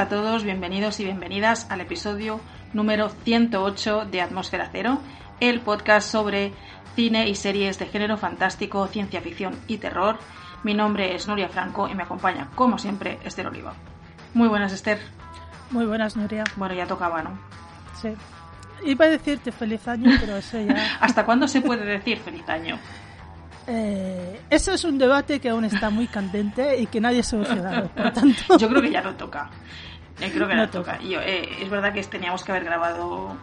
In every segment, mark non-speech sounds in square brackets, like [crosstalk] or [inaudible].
a todos, bienvenidos y bienvenidas al episodio número 108 de Atmósfera Cero, el podcast sobre cine y series de género fantástico, ciencia ficción y terror. Mi nombre es Nuria Franco y me acompaña, como siempre, Esther Oliva. Muy buenas, Esther. Muy buenas, Nuria. Bueno, ya tocaba, ¿no? Sí. Iba a decirte feliz año, pero eso ya... [laughs] ¿Hasta cuándo se puede decir feliz año? Eh, eso es un debate que aún está muy candente y que nadie ha solucionado. Por tanto... Yo creo que ya no toca. Eh, creo que no, toca. Yo, eh, es verdad que teníamos que haber grabado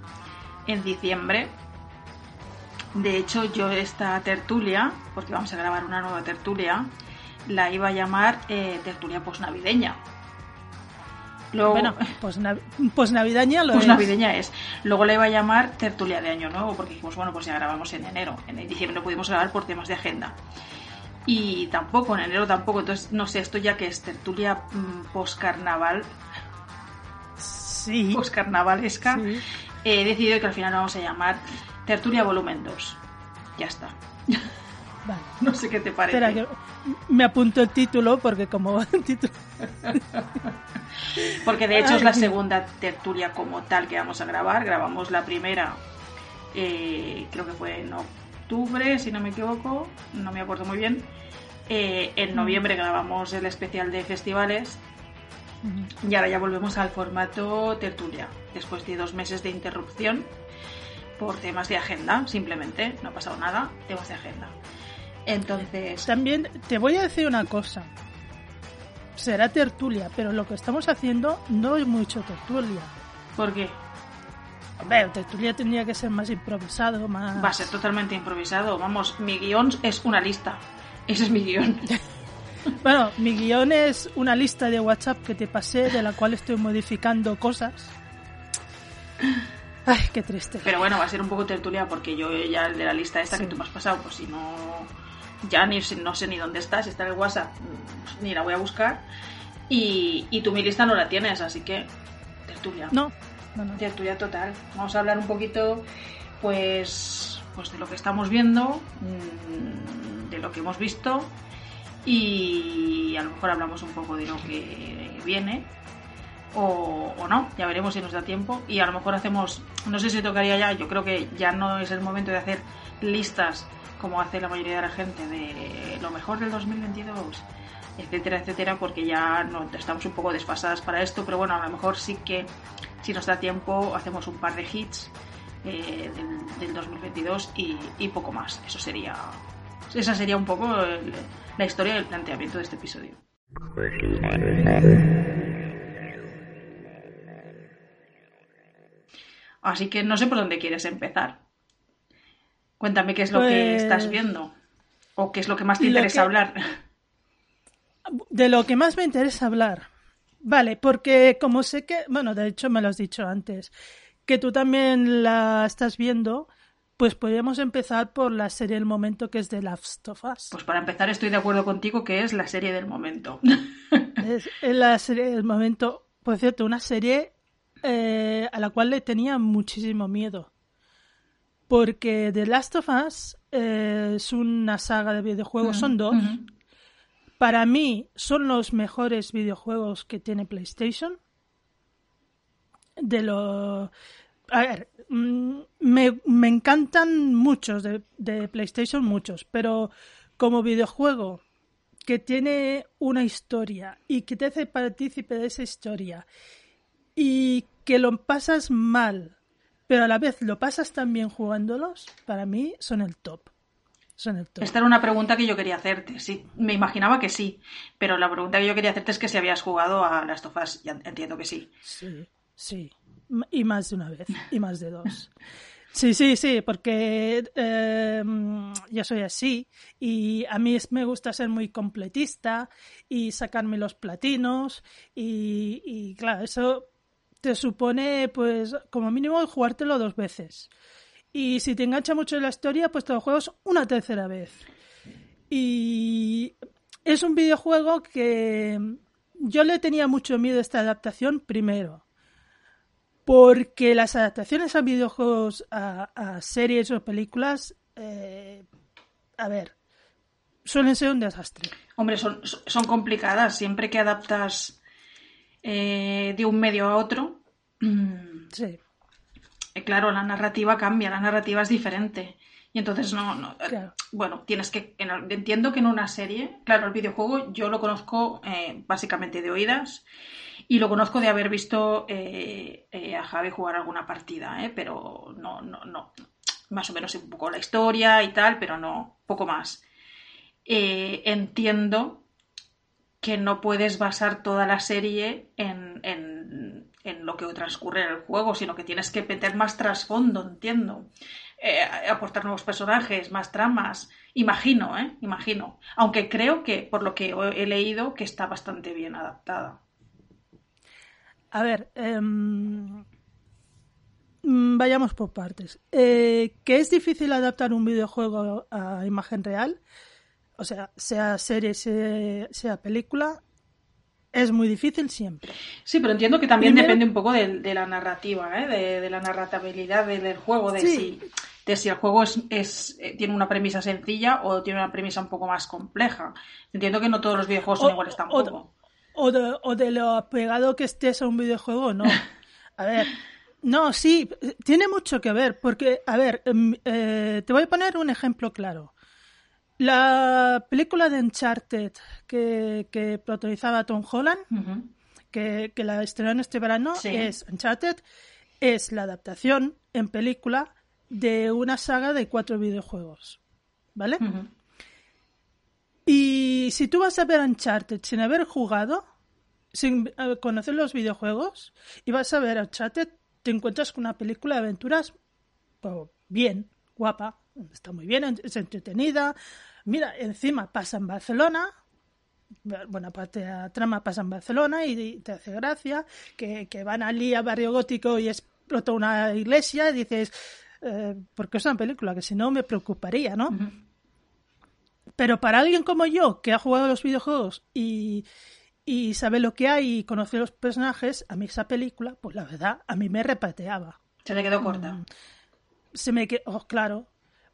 en diciembre. De hecho, yo esta tertulia, porque vamos a grabar una nueva tertulia, la iba a llamar eh, tertulia posnavideña. Luego, bueno, pues, pues navideña lo pues es. Luego le iba a llamar tertulia de año nuevo, porque dijimos, bueno, pues ya grabamos en enero. En diciembre no pudimos grabar por temas de agenda. Y tampoco, en enero tampoco. Entonces, no sé, esto ya que es tertulia mmm, post-carnaval. Sí. Post-carnavalesca. Sí. He decidido que al final vamos a llamar tertulia volumen 2. Ya está. Vale. [laughs] No sé qué te parece. Espera, que me apunto el título porque como [laughs] título... [laughs] Porque de hecho es la segunda tertulia como tal que vamos a grabar. Grabamos la primera, eh, creo que fue en octubre, si no me equivoco, no me acuerdo muy bien. Eh, en noviembre grabamos el especial de festivales y ahora ya volvemos al formato tertulia, después de dos meses de interrupción por temas de agenda, simplemente, no ha pasado nada, temas de agenda. Entonces... También te voy a decir una cosa será tertulia, pero lo que estamos haciendo no es mucho tertulia. ¿Por qué? Hombre, tertulia tendría que ser más improvisado, más... Va a ser totalmente improvisado. Vamos, mi guion es una lista. Ese es mi guion. [laughs] bueno, mi guion es una lista de WhatsApp que te pasé, de la cual estoy modificando cosas. Ay, qué triste. Pero bueno, va a ser un poco tertulia porque yo ya de la lista esta sí. que tú me has pasado, pues si no ya ni, no sé ni dónde está, si está en el WhatsApp, ni la voy a buscar. Y, y tú mi lista no la tienes, así que tertulia. No, no, no. Tertulia total. Vamos a hablar un poquito, pues, pues de lo que estamos viendo, de lo que hemos visto y a lo mejor hablamos un poco de lo que viene. O, no, ya veremos si nos da tiempo. Y a lo mejor hacemos, no sé si tocaría ya, yo creo que ya no es el momento de hacer listas como hace la mayoría de la gente, de lo mejor del 2022, etcétera, etcétera, porque ya no estamos un poco desfasadas para esto, pero bueno, a lo mejor sí que si nos da tiempo hacemos un par de hits eh, del, del, 2022 y, y, poco más. Eso sería, esa sería un poco el, la historia del planteamiento de este episodio. Así que no sé por dónde quieres empezar. Cuéntame qué es lo pues... que estás viendo o qué es lo que más te interesa que... hablar. De lo que más me interesa hablar. Vale, porque como sé que, bueno, de hecho me lo has dicho antes, que tú también la estás viendo, pues podríamos empezar por la serie del momento que es The Last of Us. Pues para empezar estoy de acuerdo contigo que es la serie del momento. [laughs] es la serie del momento, por cierto, una serie eh, a la cual le tenía muchísimo miedo. Porque The Last of Us eh, es una saga de videojuegos, mm, son dos. Mm -hmm. Para mí son los mejores videojuegos que tiene PlayStation. De lo... A ver, mm, me, me encantan muchos de, de PlayStation, muchos, pero como videojuego que tiene una historia y que te hace partícipe de esa historia y que lo pasas mal pero a la vez lo pasas tan bien jugándolos, para mí son el top. Son el top. Esta era una pregunta que yo quería hacerte, sí. Me imaginaba que sí, pero la pregunta que yo quería hacerte es que si habías jugado a las tofas, ya entiendo que sí. Sí, sí. Y más de una vez, y más de dos. Sí, sí, sí, porque eh, yo soy así y a mí me gusta ser muy completista y sacarme los platinos y, y claro, eso te supone, pues, como mínimo jugártelo dos veces. Y si te engancha mucho en la historia, pues te lo juegas una tercera vez. Y es un videojuego que yo le tenía mucho miedo a esta adaptación primero. Porque las adaptaciones a videojuegos, a, a series o películas, eh, a ver, suelen ser un desastre. Hombre, son, son complicadas. Siempre que adaptas eh, de un medio a otro, sí. Eh, claro, la narrativa cambia, la narrativa es diferente. Y entonces no, no eh, bueno, tienes que, entiendo que en una serie, claro, el videojuego yo lo conozco básicamente de oídas y lo conozco de haber visto a Javi jugar alguna partida, pero no, no, no, más o menos un poco la historia y tal, pero no, poco más. entiendo que no puedes basar toda la serie en, en, en, lo que transcurre en el juego, sino que tienes que meter más trasfondo, entiendo. Eh, aportar nuevos personajes, más tramas. Imagino, ¿eh? Imagino. Aunque creo que, por lo que he leído, que está bastante bien adaptada. A ver, em, mm, vayamos por partes. Eh, ¿Que es difícil adaptar un videojuego a imagen real? o sea, sea serie, sea, película, es muy difícil siempre. Sí, pero entiendo que también depende un poco de, la narrativa, ¿eh? de, la narratabilidad del juego, de, si, de si el juego es, es, eh, tiene una premisa sencilla o tiene una premisa un poco más compleja. Entiendo que no todos los videojuegos son iguales tampoco. O de, o de lo apegado que estés a un videojuego, no. [laughs] A ver, no, sí, tiene mucho que ver, porque, a ver, em, eh, te voy a poner un ejemplo claro. La película de Uncharted que, que protagonizaba Tom Holland, que, la estrenó en este verano, es Uncharted, es la adaptación en película de una saga de cuatro videojuegos. ¿Vale? Y si tú vas a ver Uncharted sin haber jugado, sin eh, conocer los videojuegos, y vas a ver Uncharted, te encuentras con una película de aventuras pues, bien, guapa, está muy bien, es entretenida. Mira, encima pasa en Barcelona, buena parte de la trama pasa en Barcelona y te hace gracia que, van allí a Barrio Gótico y explota una iglesia y dices, eh, porque es una película que si no me preocuparía, ¿no? Pero para alguien como yo, que ha jugado los videojuegos y, y sabe lo que hay y conoce los personajes, a mí esa película, pues la verdad, a mí me repateaba. Se le quedó corta. Mm. Se me quedó, oh, claro,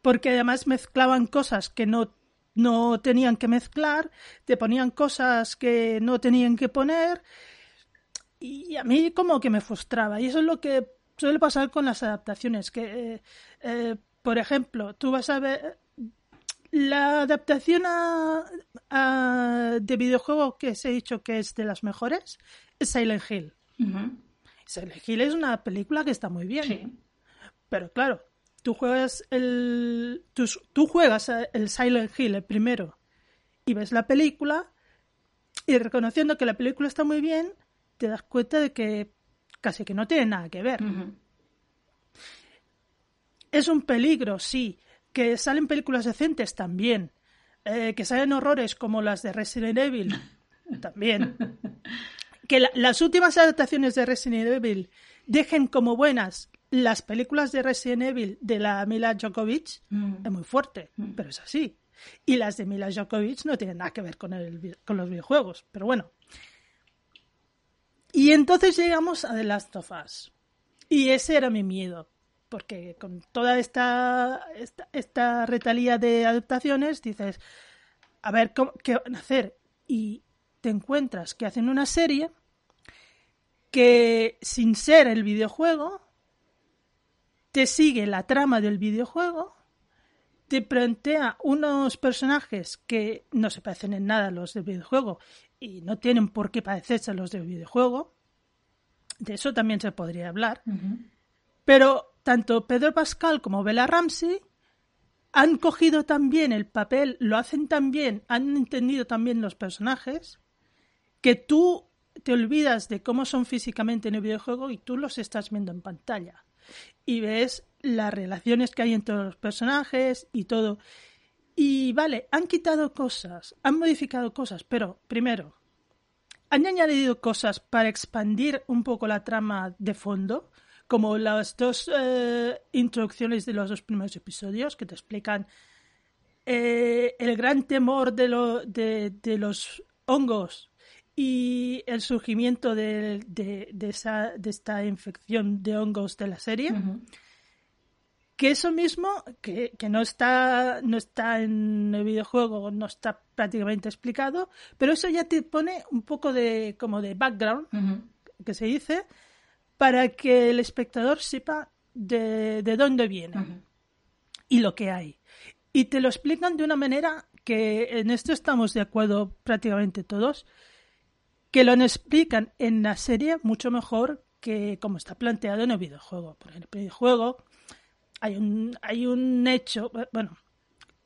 porque además mezclaban cosas que no, no tenían que mezclar, te ponían cosas que no tenían que poner y a mí como que me frustraba. Y eso es lo que suele pasar con las adaptaciones que eh, eh, por ejemplo tú vas a ver la adaptación a, de videojuego que se ha dicho que es de las mejores es Silent Hill. Silent Hill es una película que está muy bien. Pero claro tú juegas el tú, juegas el Silent Hill el primero y ves la película y reconociendo que la película está muy bien te das cuenta de que casi que no tiene nada que ver. Es un peligro sí. Que salen películas decentes también. Eh, que salen horrores como las de Resident Evil [laughs] también. Que las últimas adaptaciones de Resident Evil dejen como buenas las películas de Resident Evil de la Mila Djokovic mm. es muy fuerte, mm. pero es así. Y las de Mila Djokovic no tienen nada que ver con, el, con los videojuegos, pero bueno. Y entonces llegamos a The Last of Us. Y ese era mi miedo, porque con toda esta, esta, esta retalía de adaptaciones dices, a ver, ¿qué van a hacer? Y te encuentras que hacen una serie que sin ser el videojuego te sigue la trama del videojuego, te plantea unos personajes que no se parecen en nada a los del videojuego y no tienen por qué parecerse a los del videojuego. De eso también se podría hablar. Pero tanto Pedro Pascal como Bella Ramsey han cogido también el papel, lo hacen tan bien, han entendido también los personajes, que tú te olvidas de cómo son físicamente en el videojuego y tú los estás viendo en pantalla y ves las relaciones que hay entre los personajes y todo. Y vale, han quitado cosas, han modificado cosas, pero primero, han añadido cosas para expandir un poco la trama de fondo, como las dos eh, introducciones de los dos primeros episodios que te explican eh, el gran temor de, lo, de, de los hongos y el surgimiento de, esa, de esta infección de hongos de la serie. que eso mismo, que, no, está, no está en el videojuego, no está prácticamente explicado, pero eso ya te pone un poco de, como de background, que se dice, para que el espectador sepa de, dónde viene y lo que hay. Y te lo explican de una manera que en esto estamos de acuerdo prácticamente todos, que lo explican en la serie mucho mejor que como está planteado en el videojuego. Por el videojuego hay un, hay un hecho, bueno,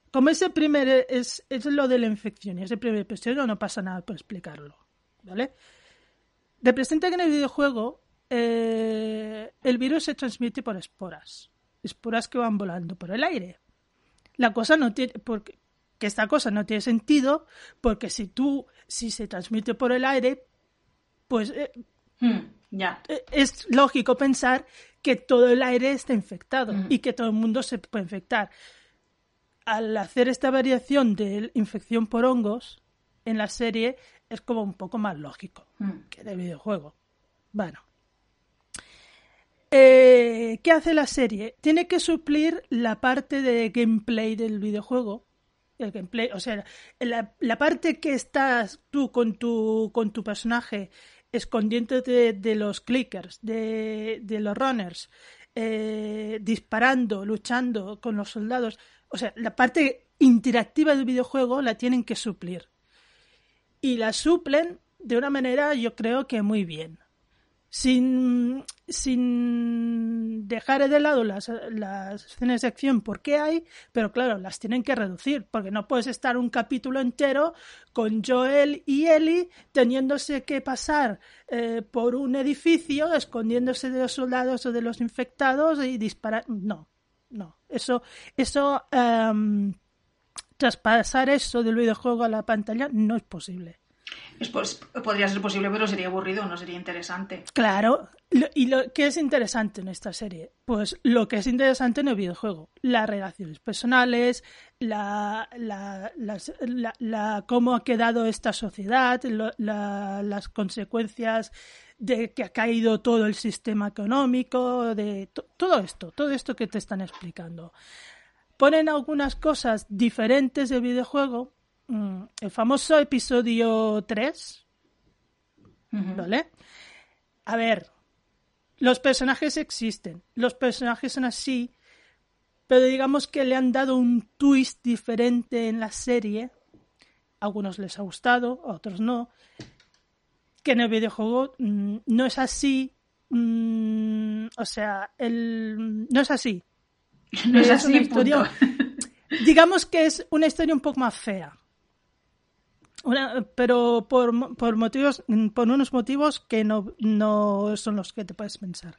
como ese primer es, es lo de la infección y ese primer episodio no pasa nada por explicarlo, ¿vale? Representa que en el videojuego eh, el virus se transmite por esporas, esporas que van volando por el aire. La cosa no tiene, porque que esta cosa no tiene sentido, porque si tú, si se transmite por el aire, pues eh, hmm, ya. Eh, es lógico pensar que todo el aire está infectado y que todo el mundo se puede infectar. Al hacer esta variación de infección por hongos en la serie es como un poco más lógico que de videojuego. Bueno. Eh, ¿Qué hace la serie? Tiene que suplir la parte de gameplay del videojuego. El gameplay, o sea, la, parte que estás tú con tu, con tu personaje escondiéndote de, los clickers, de, los runners, eh, disparando, luchando con los soldados. O sea, la parte interactiva del videojuego la tienen que suplir. Y la suplen de una manera, yo creo que muy bien sin, sin dejar de lado las, las escenas de acción porque hay, pero claro, las tienen que reducir, porque no puedes estar un capítulo entero con Joel y Ellie teniéndose que pasar eh, por un edificio, escondiéndose de los soldados o de los infectados y disparar. No, no. Eso, eso, em, traspasar eso del videojuego a la pantalla no es posible. Pues, podría ser posible, pero sería aburrido, no sería interesante. Claro. ¿Y lo que es interesante en esta serie? Pues lo que es interesante en el videojuego. Las relaciones personales, la, la, la, cómo ha quedado esta sociedad, las consecuencias de que ha caído todo el sistema económico, de todo esto, todo esto que te están explicando. Ponen algunas cosas diferentes del videojuego, el famoso episodio 3. ¿Vale? A ver, los personajes existen, los personajes son así, pero digamos que le han dado un twist diferente en la serie. A algunos les ha gustado, a otros no. Que en el videojuego mm, no es así. Mm, o sea, el, no es así. [laughs] No es, así, historia, [laughs] digamos que es una historia un poco más fea pero por, por, motivos, por unos motivos que no, no son los que te puedes pensar.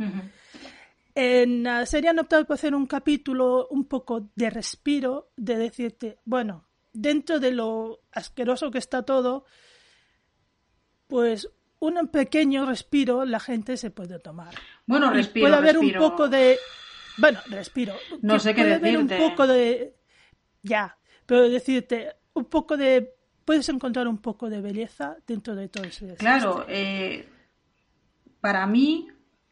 En la serie han optado por hacer un capítulo un poco de respiro, de decirte, bueno, dentro de lo asqueroso que está todo, pues un pequeño respiro la gente se puede tomar. Bueno, respiro. puede haber un poco de. Bueno, respiro. No sé qué puede decirte. Haber un poco de. Ya, pero decirte, un poco de puedes encontrar un poco de belleza dentro de todo ese Claro, eh, para mí,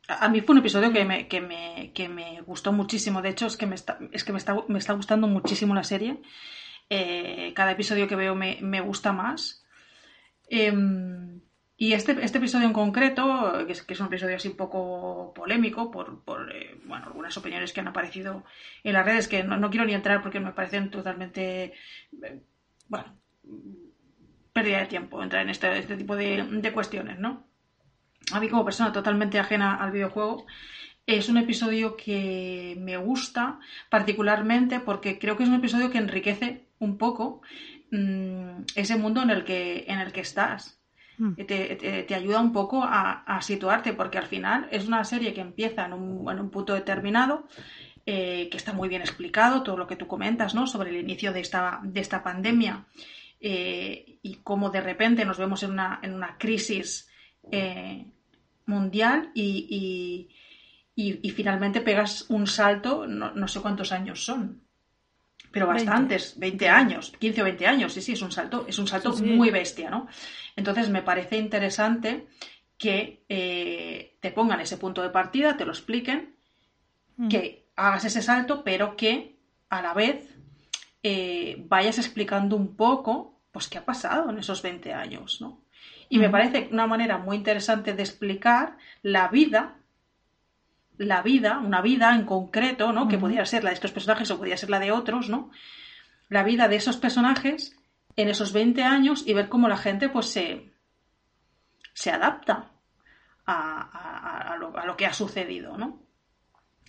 a mí fue un episodio que me, que me, que me gustó muchísimo. De hecho, es que me está, es que me está, me está gustando muchísimo la serie. Eh, cada episodio que veo me, me gusta más. Em, y este, este episodio en concreto, que es, que es, un episodio así un poco polémico por, por eh, bueno, algunas opiniones que han aparecido en las redes, que no, no quiero ni entrar porque me parecen totalmente, bueno, pérdida de tiempo entrar en este, este tipo de, cuestiones, ¿no? A mí como persona totalmente ajena al videojuego, es un episodio que me gusta particularmente porque creo que es un episodio que enriquece un poco mm, ese mundo en el que, en el que estás. Mm. Te, ayuda un poco a, situarte porque al final es una serie que empieza en un, en un punto determinado, eh, que está muy bien explicado, todo lo que tú comentas ¿no? sobre el inicio de esta, de esta pandemia eh, y cómo de repente nos vemos en una, en una crisis eh, mundial y, y, finalmente pegas un salto, no, sé cuántos años son, pero bastantes, 20. años, 15 o 20 años, sí, sí, es un salto, es un salto muy bestia, ¿no? Entonces me parece interesante que eh, te pongan ese punto de partida, te lo expliquen, mm. que hagas ese salto, pero que a la vez eh, vayas explicando un poco pues qué ha pasado en esos 20 años, ¿no? Y me parece una manera muy interesante de explicar la vida, la vida, una vida en concreto, ¿no? Que podría ser la de estos personajes o podría ser la de otros, ¿no? La vida de esos personajes en esos 20 años y ver cómo la gente pues se, se adapta a, lo, que ha sucedido, ¿no?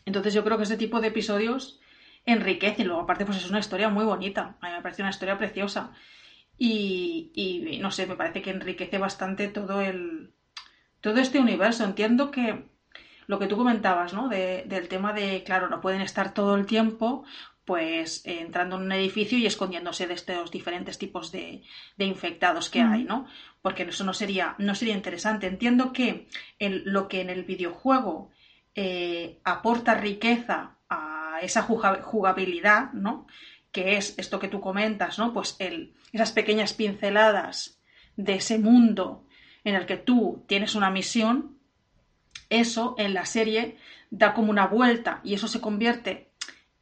Entonces yo creo que ese tipo de episodios enriquecen. Luego, aparte, pues es una historia muy bonita. A mí me parece una historia preciosa. Y, no sé, me parece que enriquece bastante todo el. todo este universo. Entiendo que lo que tú comentabas, ¿no? del tema de, claro, no pueden estar todo el tiempo pues entrando en un edificio y escondiéndose de estos diferentes tipos de, infectados que hay, ¿no? Porque eso no sería, no sería interesante. Entiendo que lo que en el videojuego eh, aporta riqueza a esa jugabilidad, ¿no? Que es esto que tú comentas, ¿no? Pues el, esas pequeñas pinceladas de ese mundo en el que tú tienes una misión, eso en la serie da como una vuelta y eso se convierte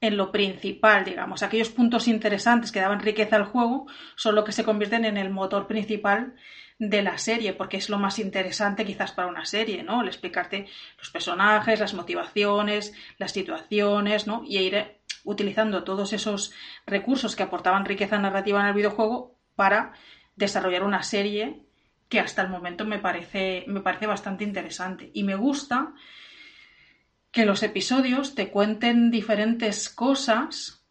en lo principal, digamos. Aquellos puntos interesantes que daban riqueza al juego son lo que se convierten en el motor principal de la serie, porque es lo más interesante quizás para una serie, ¿no? El explicarte los personajes, las motivaciones, las situaciones, ¿no? Y ir utilizando todos esos recursos que aportaban riqueza narrativa en el videojuego para desarrollar una serie que hasta el momento me parece, me parece bastante interesante. Y me gusta que los episodios te cuenten diferentes cosas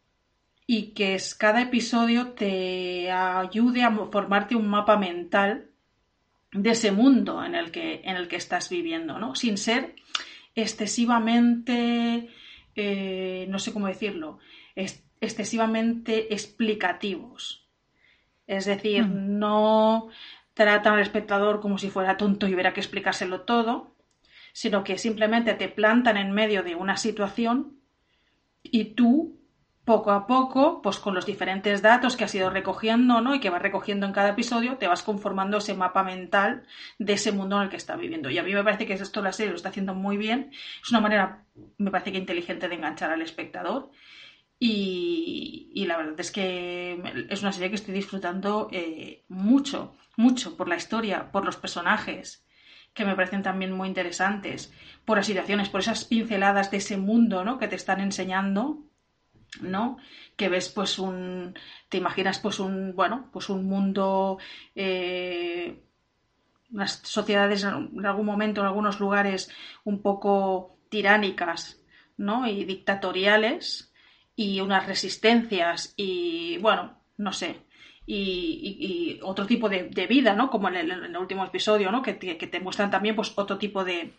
y que cada episodio te ayude a formarte un mapa mental de ese mundo en el que, en el que estás viviendo, ¿no? Sin ser excesivamente, eh, no sé cómo decirlo, excesivamente explicativos. Es decir, mm. no tratan al espectador como si fuera tonto y hubiera que explicárselo todo, sino que simplemente te plantan en medio de una situación y tú poco a poco, pues con los diferentes datos que has ido recogiendo, ¿no? Y que vas recogiendo en cada episodio, te vas conformando ese mapa mental de ese mundo en el que está viviendo. Y a mí me parece que esto la serie lo está haciendo muy bien. Es una manera, me parece que inteligente de enganchar al espectador. Y, la verdad es que es una serie que estoy disfrutando eh, mucho, mucho por la historia, por los personajes, que me parecen también muy interesantes, por las situaciones, por esas pinceladas de ese mundo, ¿no? Que te están enseñando, ¿no? Que ves, pues, un, te imaginas, pues, un, bueno, pues un mundo, eh, unas sociedades en algún momento, en algunos lugares, un poco tiránicas, ¿no? Y dictatoriales, y unas resistencias, y, bueno, no sé, y, otro tipo de, vida, ¿no? Como en el, último episodio, ¿no? Que te, muestran también pues, otro tipo de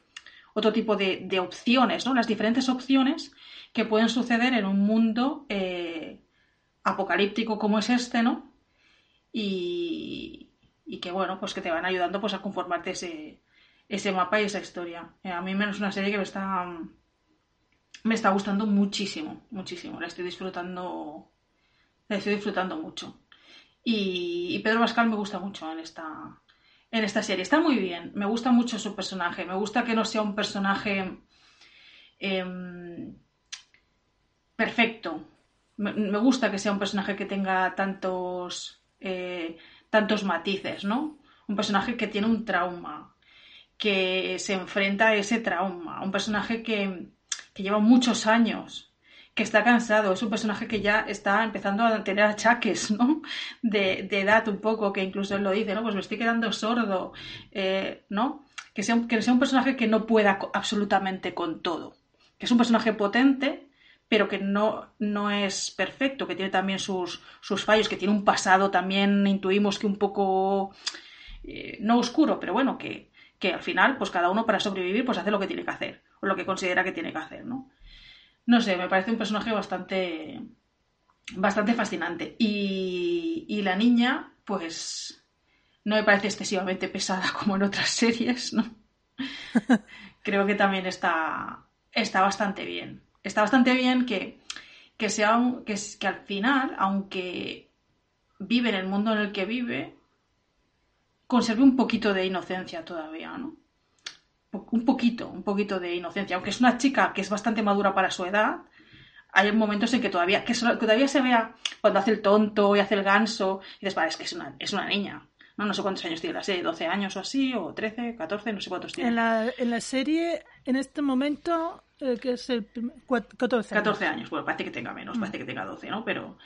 otro tipo de, opciones, ¿no? Las diferentes opciones que pueden suceder en un mundo eh, apocalíptico como es este, ¿no? Y, que bueno, pues que te van ayudando pues a conformarte ese, ese mapa y esa historia. Eh, a mí menos una serie que me está me está gustando muchísimo, muchísimo. La estoy disfrutando, la estoy disfrutando mucho. Y, Pedro Pascal me gusta mucho en esta, en esta serie. Está muy bien, me gusta mucho su personaje. Me gusta que no sea un personaje em, perfecto. Me, gusta que sea un personaje que tenga tantos, eh, tantos matices, ¿no? Un personaje que tiene un trauma, que se enfrenta a ese trauma. Un personaje que, que lleva muchos años que está cansado, es un personaje que ya está empezando a tener achaques, [laughs] ¿no? De, edad un poco, que incluso él lo dice, ¿no? Pues me estoy quedando sordo, eh, ¿no? Que sea, que sea un personaje que no pueda absolutamente con todo, que es un personaje potente, pero que no, no es perfecto, que tiene también sus, sus fallos, que tiene un pasado también, intuimos que un poco, eh, no oscuro, pero bueno, que, que al final, pues cada uno para sobrevivir, pues hace lo que tiene que hacer, o lo que considera que tiene que hacer, ¿no? No sé, me parece un personaje bastante, bastante fascinante. Y, la niña, pues, no me parece excesivamente pesada como en otras series, ¿no? [laughs] Creo que también está, está bastante bien. Está bastante bien que, que sea que, que al final, aunque vive en el mundo en el que vive, conserve un poquito de inocencia todavía, ¿no? un poquito, un poquito de inocencia, aunque es una chica que es bastante madura para su edad, hay momentos en que todavía, que, todavía se vea cuando hace el tonto y hace el ganso, y dices, vale, es que es una, es una niña. No, no sé cuántos años tiene la serie, 12 años o así, o 13, 14, no sé cuántos tiene. En la, en la serie, en este momento, eh, que es el 14 años. 14 años, bueno, parece que tenga menos, parece que tenga 12, ¿no? Pero...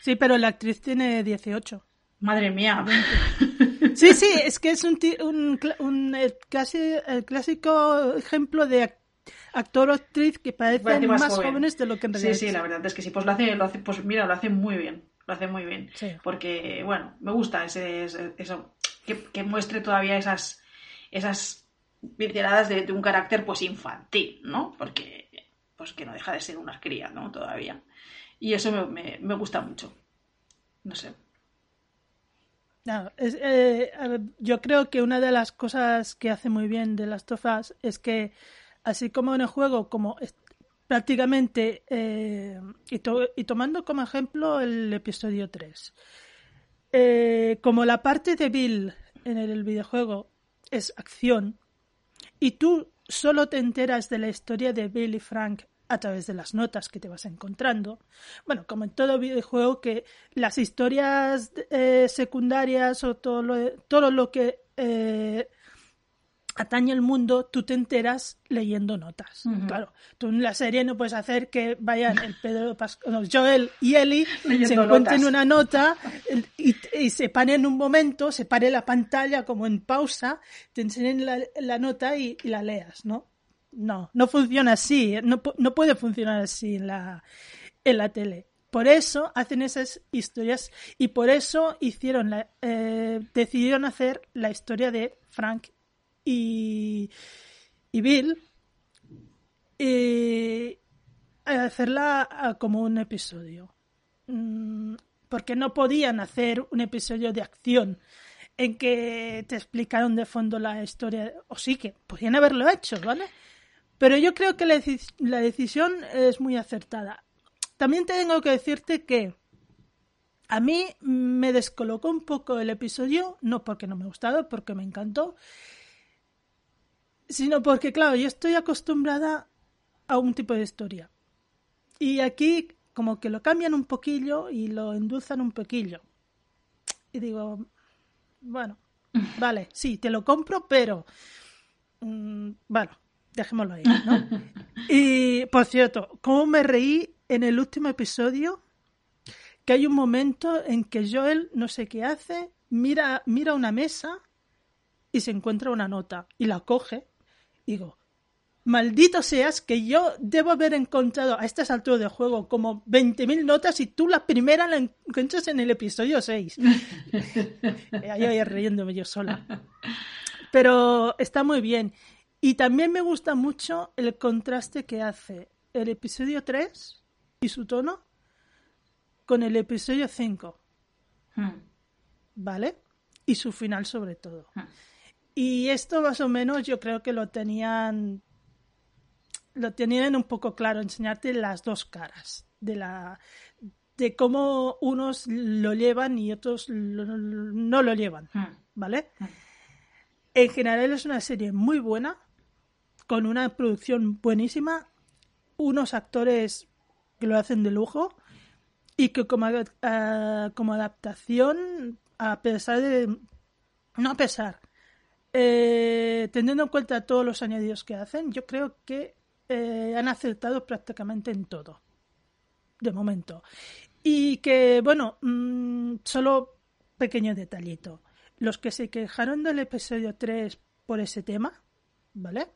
Sí, pero la actriz tiene 18. Madre mía. Sí, sí, es que es un, un, un casi el clásico ejemplo de actor o actriz que parecen más, jóvenes de lo que en realidad Sí, sí, la verdad es que sí, pues lo hace, lo hace, pues mira, lo hace muy bien, lo hace muy bien. Porque, bueno, me gusta ese, eso, que, muestre todavía esas, esas pinceladas de, un carácter pues infantil, ¿no? Porque, pues que no deja de ser una cría, ¿no? Todavía. Y eso me, me, gusta mucho. No sé. No, eh, yo creo que una de las cosas que hace muy bien de las tofas es que así como en el juego, como prácticamente, eh, y, tomando como ejemplo el episodio 3, eh, como la parte de Bill en el videojuego es acción, y tú solo te enteras de la historia de Bill y Frank a través de las notas que te vas encontrando. Bueno, como en todo videojuego, que las historias eh, secundarias o todo lo, todo lo que atañe el mundo, tú te enteras leyendo notas. Claro, tú en la serie no puedes hacer que vayan el Pedro Joel y Eli [laughs] se encuentren una nota y, se paren un momento, se pare la pantalla como en pausa, te enseñen la, nota y, la leas, ¿no? No, no funciona así, ¿eh? no, no puede funcionar así en la, en la tele. Por eso hacen esas historias y por eso hicieron la, eh, decidieron hacer la historia de Frank y, Bill eh, hacerla como un episodio. Mm, porque no podían hacer un episodio de acción en que te explicaron de fondo la historia. O sí que podían haberlo hecho, ¿vale? Pero yo creo que la, la decisión es muy acertada. También tengo que decirte que a mí me descolocó un poco el episodio, no porque no me ha gustado, porque me encantó, sino porque, claro, yo estoy acostumbrada a un tipo de historia. Y aquí como que lo cambian un poquillo y lo endulzan un poquillo. Y digo, bueno, [laughs] vale, sí, te lo compro, pero... Mm, bueno, dejémoslo ahí, ¿no? [laughs] Y, por cierto, ¿cómo me reí en el último episodio? Que hay un momento en que Joel no sé qué hace, mira, mira una mesa y se encuentra una nota y la coge Digo, maldito seas que yo debo haber encontrado a estas alturas del juego como 20.000 notas y tú la primera la encuentras en el episodio 6. [laughs] Ahí voy riéndome yo sola. Pero está muy bien. Y también me gusta mucho el contraste que hace el episodio 3 y su tono con el episodio 5. Hmm. ¿Vale? Y su final sobre todo. Hmm. Y esto más o menos yo creo que lo tenían lo tenían un poco claro, enseñarte las dos caras de la de cómo unos lo llevan y otros no lo llevan, hmm. ¿vale? Hmm. En general es una serie muy buena, con una producción buenísima, unos actores que lo hacen de lujo y que como, eh, como adaptación, a pesar de... No a pesar, eh, teniendo en cuenta todos los añadidos que hacen, yo creo que eh, han acertado prácticamente en todo, de momento. Y que, bueno, mm, solo pequeño detallito. Los que se quejaron del episodio 3 por ese tema, ¿vale?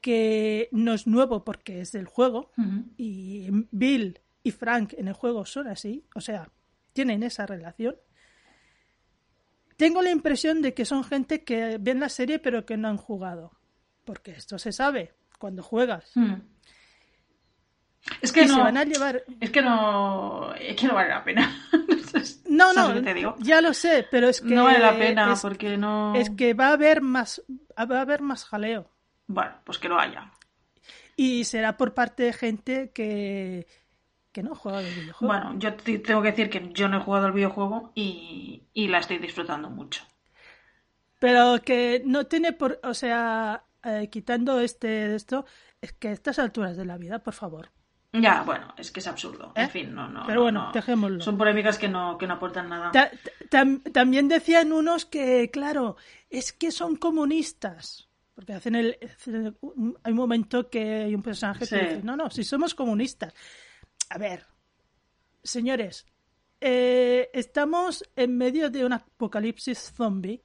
Que no es nuevo porque es del juego y Bill y Frank en el juego son así, o sea, tienen esa relación. Tengo la impresión de que son gente que ven la serie pero que no han jugado. Porque esto se sabe cuando juegas. Hmm. Es que no. van a llevar... Es que no. Es que no vale la pena. [laughs] no, no. Ya lo sé, pero es que. No vale la pena porque no. Es que va a haber más. Va a haber más jaleo. Bueno, pues que lo haya. Y será por parte de gente que no he jugado el videojuego. Bueno, yo tengo que decir que yo no he jugado el videojuego y, la estoy disfrutando mucho. Pero que no tiene por. O sea, eh, quitando este de esto, es que a estas alturas de la vida, por favor, Ya, bueno, es que es absurdo. En ¿Eh? fin, no, no. Pero bueno, no. dejémoslo. Son polémicas que no, que no aportan nada. Ta- tam- también decían unos que, claro, es que son comunistas. Porque hacen el, hacen un- hay un momento que hay un personaje Sí. que dice, no, no, si somos comunistas. A ver, señores, eh, estamos en medio de un apocalipsis zombie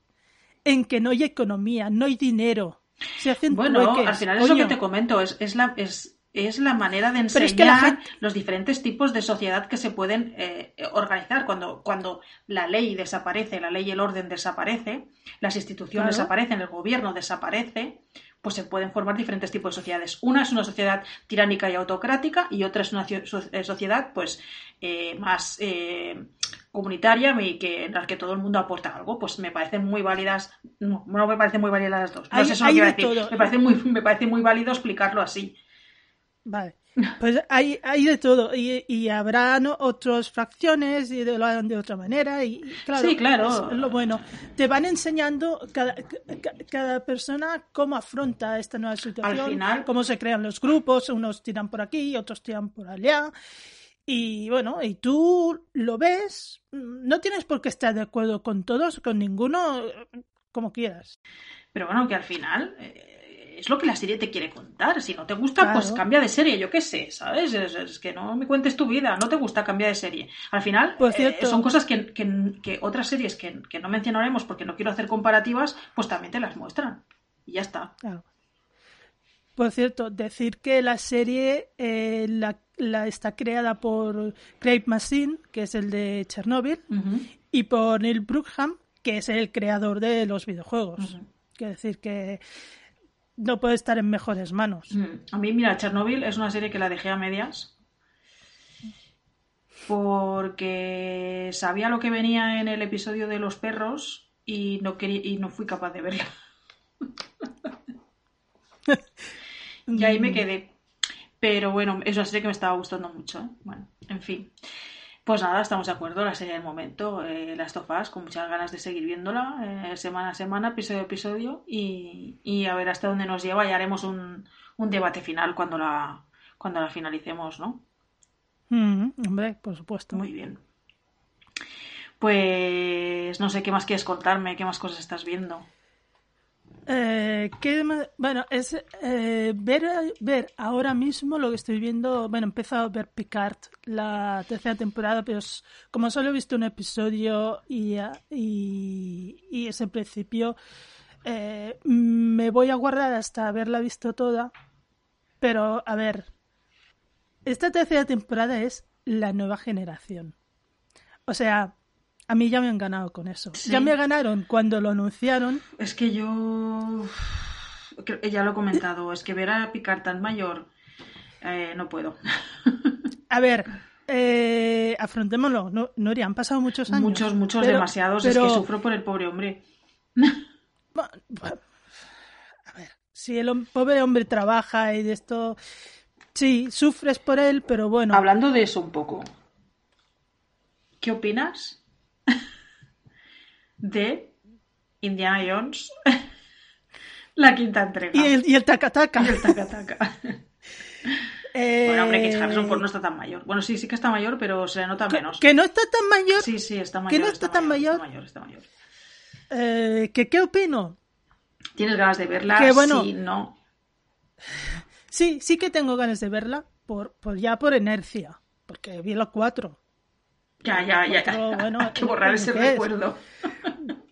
en que no hay economía, no hay dinero. Se hacen Bueno, trueques, al final es lo que te comento, es, es la, es, es la manera de enseñar es que la gente- los diferentes tipos de sociedad que se pueden eh, organizar. Cuando, cuando la ley desaparece, la ley y el orden desaparece, las instituciones Claro. desaparecen, el gobierno desaparece, pues se pueden formar diferentes tipos de sociedades. Una es una sociedad tiránica y autocrática y otra es una eh, sociedad pues eh, más eh, comunitaria y que, en la que todo el mundo aporta algo. Pues me parecen muy válidas, no, no me parecen muy válidas las dos. No Hay- sé eso lo que de decir. todo. Me parece muy, [laughs] me parece muy válido explicarlo así. Vale. [laughs] Pues hay, hay de todo. Y, y habrá ¿no? otras fracciones y de- lo harán de otra manera. Y, claro, Sí, claro. es lo bueno. Te van enseñando cada, ca- cada persona cómo afronta esta nueva situación. Al final- Cómo se crean los grupos. Unos tiran por aquí, otros tiran por allá. Y bueno, y tú lo ves. No tienes por qué estar de acuerdo con todos, con ninguno, como quieras. Pero bueno, que al final eh, es lo que la serie te quiere contar. Si no te gusta, pues cambia de serie, yo qué sé, ¿sabes? Es, es que no me cuentes tu vida, no te gusta, cambia de serie. Al final, Por eh, son cosas que, que- que otras series que, que no mencionaremos porque no quiero hacer comparativas, pues también te las muestran. Y ya está. Claro. Por cierto, decir que la serie eh, la, la está creada por Craig Mazin, que es el de Chernobyl, y por Neil Brookham, que es el creador de los videojuegos. Ujú. Quiere decir que no puede estar en mejores manos. Mm. A mí, mira, Chernobyl es una serie que la dejé a medias. Porque sabía lo que venía en el episodio de los perros y no quería y no fui capaz de verla. [laughs] y ahí me quedé. Pero bueno, es una serie que me estaba gustando mucho. ¿eh? Bueno, en fin. Pues nada, estamos de acuerdo. La serie del momento, eh, Last of Us, con muchas ganas de seguir viéndola eh, semana a semana, episodio a episodio, y, y a ver hasta dónde nos lleva. Y haremos un, un debate final cuando la, cuando la finalicemos, ¿no? Mm, hombre, por supuesto. Muy bien. Pues no sé qué más quieres contarme, qué más cosas estás viendo. Eh, ¿qué? Bueno, es eh, ver, ver ahora mismo lo que estoy viendo. Bueno, he empezado a ver Picard la tercera temporada, pero como solo he visto un episodio y, y, y es el principio, eh, me voy a guardar hasta haberla visto toda. Pero, a ver, esta tercera temporada es la nueva generación. O sea, a mí ya me han ganado con eso. Sí. Ya me ganaron cuando lo anunciaron. Es que yo. Ya lo he comentado, es que ver a Picard tan mayor. eh, no puedo. [laughs] A ver, eh, afrontémoslo. No, Nori, han pasado muchos años. muchos, muchos, Pero- demasiados. Es pero- que sufro por el pobre hombre. [laughs] Bueno, bueno, A ver, si el pobre hombre trabaja y de esto. Sí, sufres por él, pero bueno. Hablando de eso un poco. ¿Qué opinas de Indiana Jones? [laughs] La quinta entrega. Y el, y el. Y el taca-taca. [laughs] Eh, Bueno, hombre, Kate Harrison Ford no está tan mayor. Bueno, sí, sí que está mayor, pero se le nota que, menos. que no está tan mayor. Sí, sí, está que mayor. no está tan mayor. Está mayor, está mayor. Eh, ¿que ¿Qué opino? ¿Tienes ganas de verla? Que bueno. Sí, no. Sí, sí que tengo ganas de verla, por, por ya por inercia. Porque vi los cuatro. Ya, ya, ya. Otro, bueno, [laughs] Hay que borrar ¿qué ese es? recuerdo.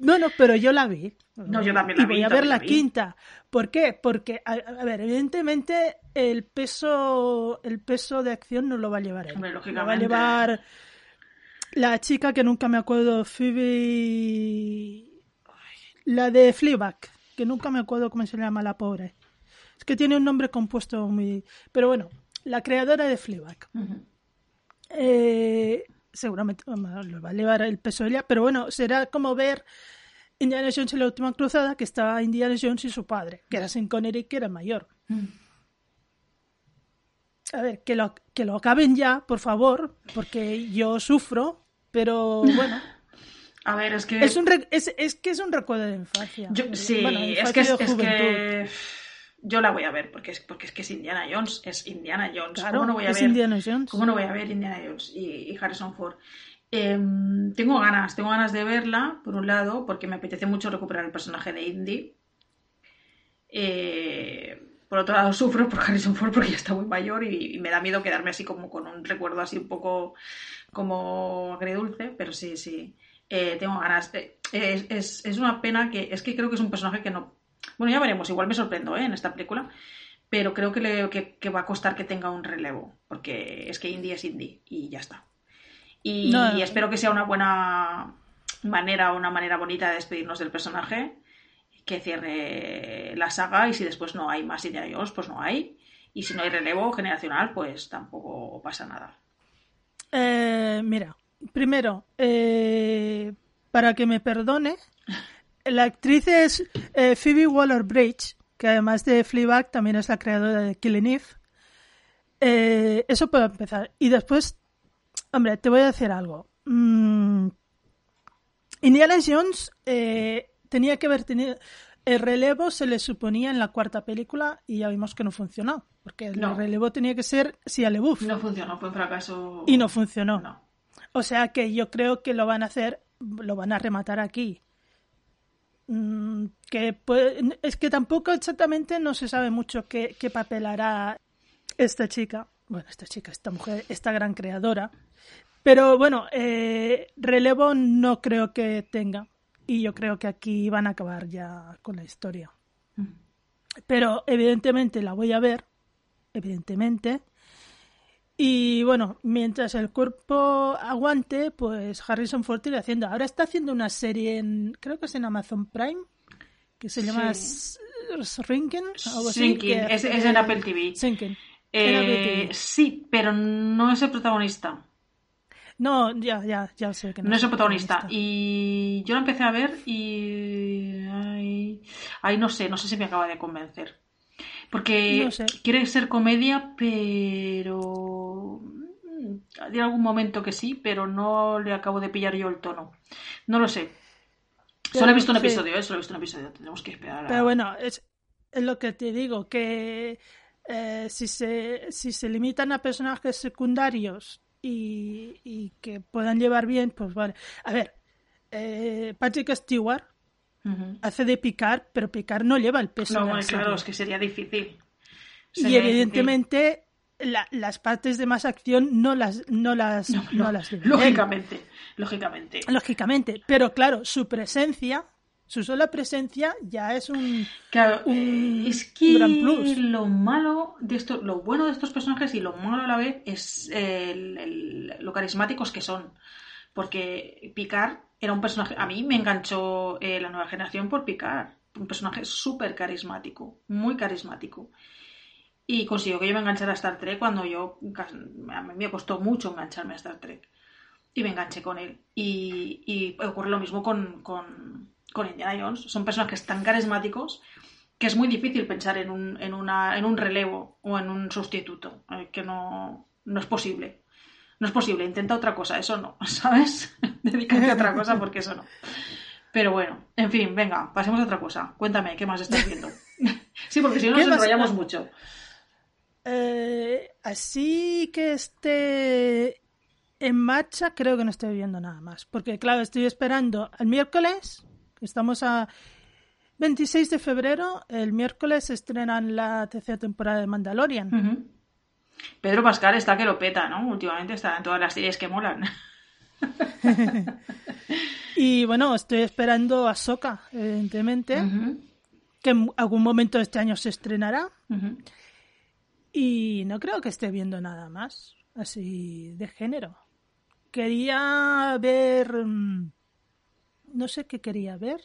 No, no, pero yo la vi. No, yo también la y vi, voy a ver la quinta. ¿Por qué? Porque, a, a ver, evidentemente el peso, el peso de acción no lo va a llevar él. Hombre, Lo va a llevar la chica que nunca me acuerdo, Phoebe... La de Fleabag, que nunca me acuerdo cómo se llama la pobre. Es que tiene un nombre compuesto muy... Pero bueno, la creadora de Fleabag. Eh, seguramente lo va a llevar el peso ella, pero bueno, será como ver Indiana Jones y la última cruzada, que estaba Indiana Jones y su padre, que era Sin Connery, que era mayor. A ver, que lo, que lo acaben ya, por favor, porque yo sufro, pero bueno, [laughs] A ver, es que. es, un es, es que es un recuerdo de infancia. Yo- sí, Bueno, es que, es, de es que yo la voy a ver porque es, porque es que es Indiana Jones, es Indiana Jones. Claro, ¿Cómo no voy a es ver? Indiana Jones. ¿Cómo no voy a ver Indiana Jones y, y Harrison Ford? Em, tengo ganas, tengo ganas de verla, por un lado, porque me apetece mucho recuperar el personaje de Indy. Eh, por otro lado, [laughs] sufro por Harrison Ford porque ya está muy mayor y, y me da miedo quedarme así como con un recuerdo así un poco como agridulce, pero sí, sí. Eh, tengo ganas. Eh, es, es- es una pena que. Es que creo que es un personaje que no. Bueno, ya veremos, igual me sorprendo ¿eh? en esta película. Pero creo que, le, que, que va a costar que tenga un relevo. Porque es que Indy es Indy y ya está. Y, No. y espero que sea una buena manera, una manera bonita de despedirnos del personaje. Que cierre la saga y si después no hay más Indiana Jones, pues no hay. Y si no hay relevo generacional, pues tampoco pasa nada. Eh, mira, primero, eh, para que me perdone, [laughs] la actriz es eh, Phoebe Waller-Bridge, que además de Fleabag también es la creadora de Killing Eve. Eh, eso puede empezar. Y después, hombre, te voy a decir algo. Mm, Indiana Jones eh, tenía que haber tenido... El relevo se le suponía en la cuarta película y ya vimos que no funcionó. Porque el relevo tenía que ser Sia LeBouf. No funcionó, fue un fracaso. Y no funcionó. No. O sea que yo creo que lo van a hacer, lo van a rematar aquí. Mm, que es que tampoco exactamente no se sabe mucho qué, qué papel hará esta chica. Bueno, esta chica, esta mujer, esta gran creadora. Pero bueno, eh, relevo no creo que tenga. Y yo creo que aquí van a acabar ya con la historia. Pero evidentemente la voy a ver. Evidentemente. Y bueno, mientras el cuerpo aguante, pues Harrison Ford irá haciendo. Ahora está haciendo una serie en, creo que es en Amazon Prime, que se llama Sí. Shrinking, Shrinking, es, es en Apple TV. Shrinking. Eh, en Apple TV. sí, pero no es el protagonista. No, ya, ya, ya sé que no, No es el protagonista. protagonista. Y yo la empecé a ver y. Ay, ay, no sé, no sé si me acaba de convencer. Porque No sé. quiere ser comedia, pero. mm, Hay algún momento que sí, pero no le acabo de pillar yo el tono. No lo sé. Solo he visto un sí. episodio, ¿eh? Solo he visto un episodio. Tenemos que esperar a... Pero bueno, es, es lo que te digo, que eh, si, se, si se limitan a personajes secundarios y, y que puedan llevar bien, pues vale. A ver, eh, Patrick Stewart Hace de Picard, pero Picard no lleva el peso No, de la bueno, claro, serie. es que sería difícil. Y evidentemente la- las partes de más acción no las no las no, No, las lleva él. lógicamente, lógicamente. lógicamente pero claro su presencia su sola presencia ya es un Claro, un eh, es que gran plus. lo malo de esto, lo bueno de estos personajes y lo malo a la vez es el- el- lo carismáticos que son. Porque Picard era un personaje, a mí me enganchó eh, la nueva generación por Picard, un personaje súper carismático, muy carismático. Y consiguió que yo me enganchara a Star Trek cuando yo, a mí me costó mucho engancharme a Star Trek. Y me enganché con él. Y, y ocurre lo mismo con, con, con Indiana Jones. Son personajes tan carismáticos que es muy difícil pensar en un, en una, en un relevo o en un sustituto, eh, que no, no es posible. No es posible, intenta otra cosa, eso no, [laughs] ¿sabes? Dedícate a otra cosa porque eso no. Pero bueno, en fin, venga, pasemos a otra cosa. Cuéntame, ¿qué más estás viendo? [laughs] sí, porque si no ¿Qué nos más? enrollamos mucho. Eh, así que esté en marcha, creo que no estoy viendo nada más. Porque, claro, estoy esperando el miércoles, estamos a 26 de febrero, el miércoles se estrenan la tercera temporada de Mandalorian. Pedro Pascal está que lo peta, ¿no? Últimamente está en todas las series que molan. [laughs] Y bueno, estoy esperando a Soka, evidentemente, que en algún momento de este año se estrenará. Y no creo que esté viendo nada más así de género. Quería ver... mm, No sé qué quería ver.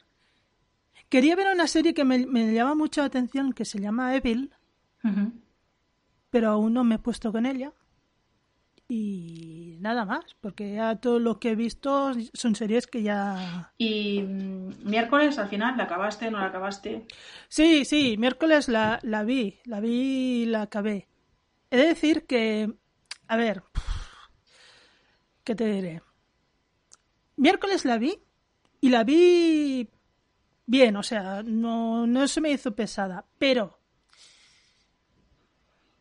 Quería ver una serie que me, me llama mucho la atención que se llama Evil. Pero aún no me he puesto con ella. Y nada más, porque ya todo lo que he visto son series que ya... Y mm, miércoles, al final, ¿la acabaste? ¿No la acabaste? Sí, sí, miércoles la, la vi, la vi y la acabé. He de decir que, a ver, ¿qué te diré? Miércoles la vi y la vi bien, o sea, no, no se me hizo pesada, pero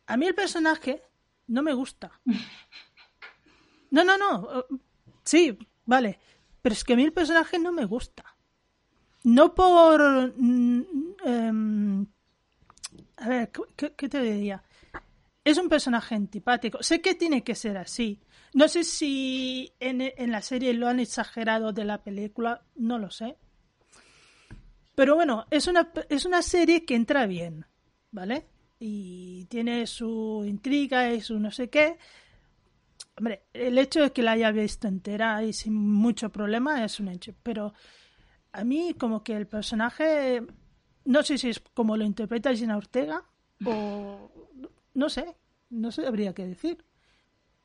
a mí el personaje no me gusta. No, no, no. Sí, vale. Pero es que a mí el personaje no me gusta. No por... mm, em, a ver, ¿qué, qué te diría? Es un personaje antipático. Sé que tiene que ser así. No sé si en, en la serie lo han exagerado de la película, no lo sé. Pero bueno, es una, es una serie que entra bien, ¿vale? Y tiene su intriga y su no sé qué. Hombre, el hecho de que la haya visto entera y sin mucho problema es un hecho. Pero a mí como que el personaje, no sé si es como lo interpreta Gina Ortega o no sé, no sé, habría que decir.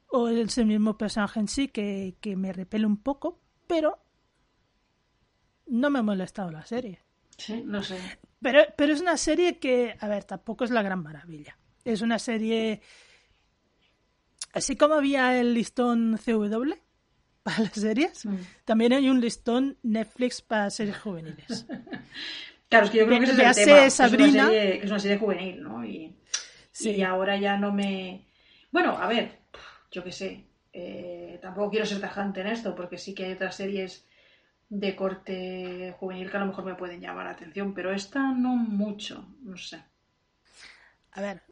O es el mismo personaje en sí que, que me repele un poco, pero no me ha molestado la serie. Sí, no sé. Pero, pero es una serie que, a ver, tampoco es la gran maravilla. Es una serie. Así como había el listón CW [laughs] para las series, Mm. también hay un listón Netflix para series juveniles. [laughs] Claro, es que yo creo que ese es el tema. que Es Sabrina. una, serie, es una serie juvenil, ¿no? Y, Sí. y ahora ya no me... Bueno, a ver, yo qué sé. eh, tampoco quiero ser tajante en esto, porque sí que hay otras series de corte juvenil que a lo mejor me pueden llamar la atención, pero esta no mucho, no sé. A ver,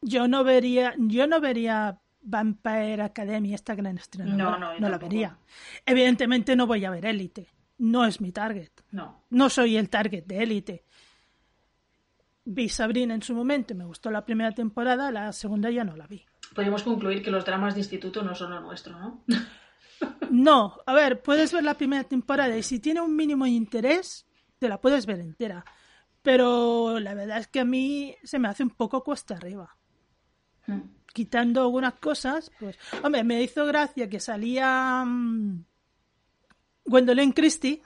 yo no vería, yo no vería Vampire Academy, esta gran estreno. No, no, yo no la vería. Evidentemente no voy a ver Élite. No es mi target. No. No soy el target de Élite. Vi Sabrina en su momento, me gustó la primera temporada, la segunda ya no la vi. Podríamos concluir que los dramas de instituto no son lo nuestro, ¿no? [laughs] No, a ver, puedes ver la primera temporada y si tiene un mínimo de interés, te la puedes ver entera. Pero la verdad es que a mí se me hace un poco cuesta arriba. Mm. Quitando algunas cosas, pues, hombre, me hizo gracia que salía mm, Gwendolyn Christie,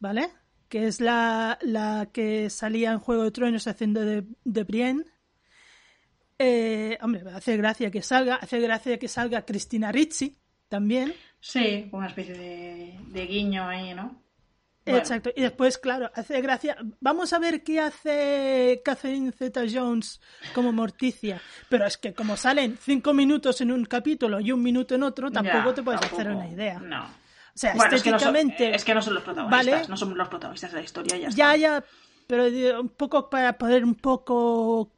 ¿vale? Que es la, la que salía en Juego de Tronos haciendo de, de Brienne. Eh, hombre, hace gracia que salga, hace gracia que salga Cristina Ricci también. Sí, una especie de, de guiño ahí, ¿no? Bueno. Exacto. Y después, claro, hace gracia. Vamos a ver qué hace Catherine Zeta Jones como Morticia. Pero es que como salen cinco minutos en un capítulo y un minuto en otro, tampoco Ya, te puedes tampoco. hacer una idea. No. O sea, Bueno, es que, no son, estéticamente. es que no son los protagonistas, Vale. no son los protagonistas de la historia, ya, Ya, está. ya. Pero un poco para poder un poco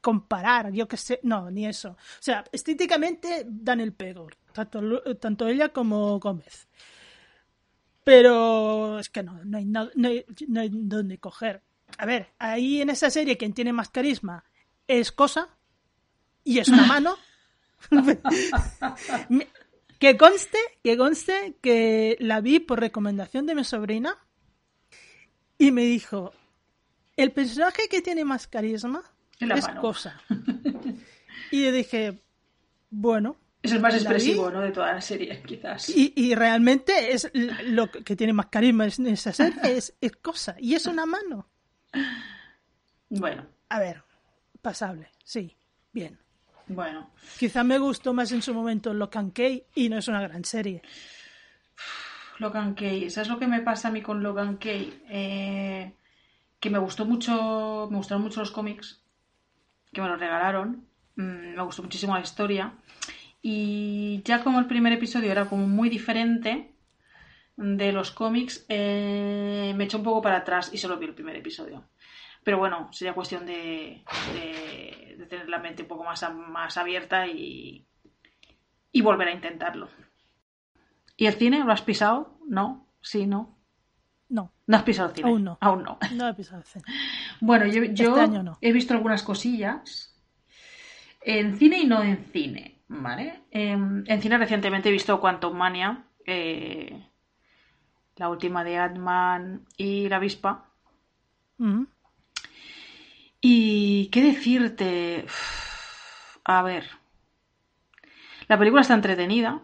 comparar, yo que sé. No, ni eso. O sea, estéticamente dan el pego. Tanto, ella como Gómez. Pero es que no, no hay, no, no hay, no hay dónde coger. A ver, ahí en esa serie quien tiene más carisma es Cosa y es una mano. [laughs] Que conste, que conste que la vi por recomendación de mi sobrina y me dijo, el personaje que tiene más carisma Es la es mano. Cosa. [laughs] Y yo dije, bueno, Es el más expresivo, ¿no? De toda la serie, quizás. y, y realmente es lo que tiene más carisma en esa serie [laughs] es, es Cosa y es una mano. Bueno, A ver, pasable, sí, bien. bueno. Quizá me gustó más en su momento Locan Key y no es una gran serie. Logan Kay, ¿sabes lo que me pasa a mí con Logan Kay? Eh, que me gustó mucho, me gustaron mucho los cómics, que me los regalaron, Mm, me gustó muchísimo la historia, y ya como el primer episodio era como muy diferente de los cómics, eh, me echó un poco para atrás y solo vi el primer episodio. Pero bueno, sería cuestión de, de- de tener la mente un poco más, más abierta y, y volver a intentarlo. ¿Y el cine? ¿Lo has pisado? No, sí, no. No, No has pisado el cine. Aún no. Aún no. no he pisado el cine. Bueno, yo, yo Este año no. he visto algunas cosillas en cine y no en cine, ¿vale? En, en cine recientemente he visto Quantum Mania, eh, la última de Ant-Man y la avispa. Mm. Y qué decirte, Uf, a ver, la película está entretenida,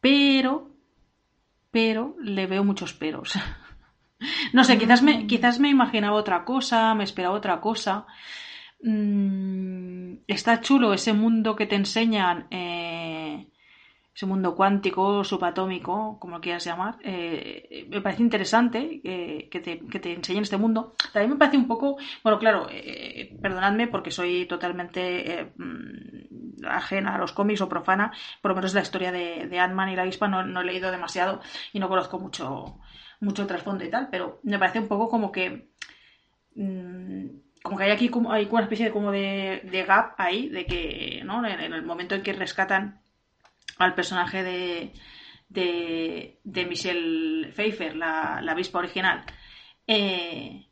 pero, pero le veo muchos peros. [laughs] No sé, quizás me, quizás me imaginaba otra cosa, me esperaba otra cosa. Mm, está chulo ese mundo que te enseñan, eh, ese mundo cuántico, subatómico, como lo quieras llamar, eh, me parece interesante que, te, que, te, enseñen este mundo. También me parece un poco, bueno, claro, eh, perdonadme porque soy totalmente mm, ajena a los cómics o profana, por lo menos la historia de, de Ant-Man y la avispa no, no, he leído demasiado y no conozco mucho, mucho trasfondo y tal, pero me parece un poco como que... Mm, como que hay aquí como, hay una especie de, como de, gap ahí, de que ¿no? en, el momento en que rescatan al personaje de, de, de Michelle Pfeiffer, la, la avispa original, eh,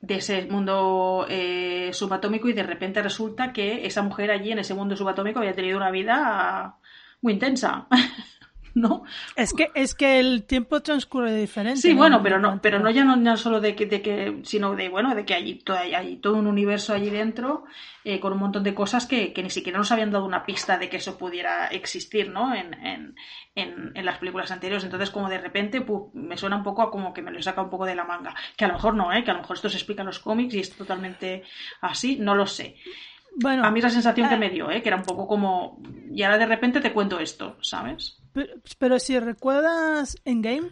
de ese mundo eh, subatómico y de repente resulta que esa mujer allí en ese mundo subatómico había tenido una vida muy intensa. [laughs] ¿no? Es que, es que el tiempo transcurre diferente. Sí, bueno, pero no, pero no ya no, solo de que, de que, sino de, bueno, de que hay todo, hay todo un universo allí dentro eh, con un montón de cosas que, que, ni siquiera nos habían dado una pista de que eso pudiera existir, ¿no? En, en, en, las películas anteriores. Entonces, como de repente, me suena un poco a como que me lo saca un poco de la manga. Que a lo mejor no, ¿eh? Que a lo mejor esto se explica en los cómics y es totalmente así, no lo sé. Bueno, a mí es la sensación que eh, me dio, ¿eh? que era un poco como, y ahora de repente te cuento esto, ¿sabes? Pero, si recuerdas en Game,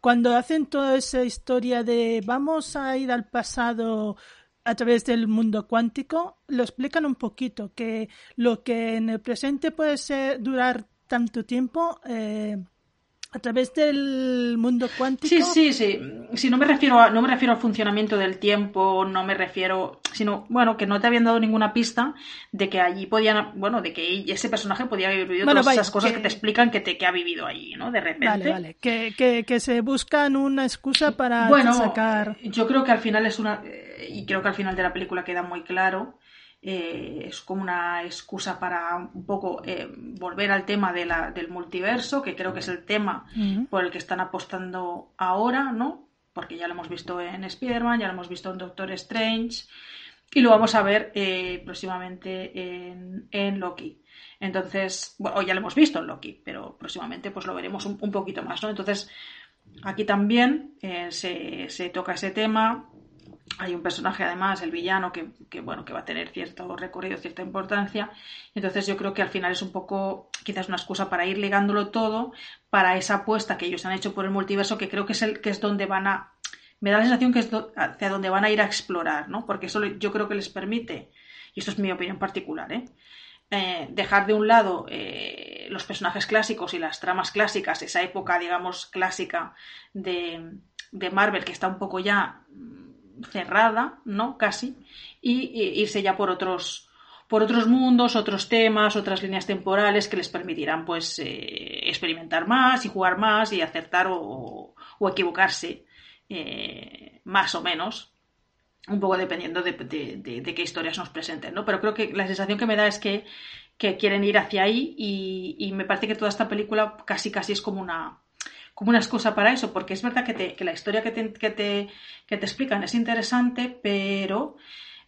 cuando hacen toda esa historia de vamos a ir al pasado a través del mundo cuántico, lo explican un poquito, que lo que en el presente puede ser, durar tanto tiempo, eh, a través del mundo cuántico. Sí, sí, sí. Si no me refiero a, no me refiero al funcionamiento del tiempo, no me refiero, sino bueno, que no te habían dado ninguna pista de que allí podían, bueno, de que ese personaje podía haber vivido todas esas cosas que... te explican que te que ha vivido allí, ¿no? De repente. Vale, vale. Que, que, que se buscan una excusa para bueno, sacar. Yo creo que al final es una y creo que al final de la película queda muy claro eh, es como una excusa para un poco eh, volver al tema de la, del multiverso, que creo que es el tema por el que están apostando ahora, ¿no? Porque ya lo hemos visto en Spider-Man, ya lo hemos visto en Doctor Strange y lo vamos a ver eh, próximamente en, en, Loki. Entonces, bueno, ya lo hemos visto en Loki, pero próximamente pues lo veremos un, poquito más, ¿no? Entonces, aquí también se, se toca ese tema hay un personaje además, el villano, que, bueno, que va a tener cierto recorrido, cierta importancia. Entonces yo creo que al final es un poco quizás una excusa para ir ligándolo todo para esa apuesta que ellos han hecho por el multiverso, que creo que es el que es donde van a me da la sensación que es hacia donde van a ir a explorar, ¿no? Porque eso yo creo que les permite, y esto es mi opinión particular, ¿eh? eh dejar de un lado eh, los personajes clásicos y las tramas clásicas, esa época, digamos, clásica de, de Marvel, que está un poco ya cerrada, ¿no? Casi, y, irse ya por otros, por otros mundos, otros temas, otras líneas temporales que les permitirán, pues, eh, experimentar más y jugar más y acertar o, equivocarse eh, más o menos, un poco dependiendo de, qué historias nos presenten, ¿no? Pero creo que la sensación que me da es que, quieren ir hacia ahí y, y me parece que toda esta película casi casi es como una como una excusa para eso, porque es verdad que, te, que la historia que te, que, te, que te explican es interesante, pero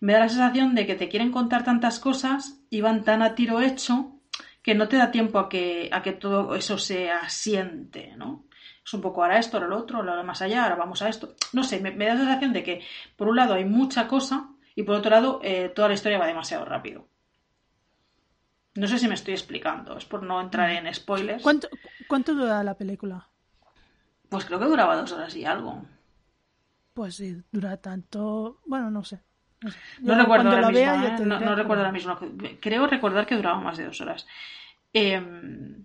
me da la sensación de que te quieren contar tantas cosas y van tan a tiro hecho que no te da tiempo a que, a que todo eso se asiente, ¿no? Es un poco ahora esto, ahora lo otro, ahora más allá, ahora vamos a esto. No sé, me, da la sensación de que por un lado hay mucha cosa y por otro lado eh, toda la historia va demasiado rápido. No sé si me estoy explicando, es por no entrar en spoilers. ¿Cuánto, cuánto dura la película? Pues creo que duraba dos horas y algo. Pues sí, dura tanto. Bueno, no sé. No, recuerdo ahora mismo. ¿eh? no, recuerdo ahora mismo. Creo recordar que duraba más de dos horas. Em,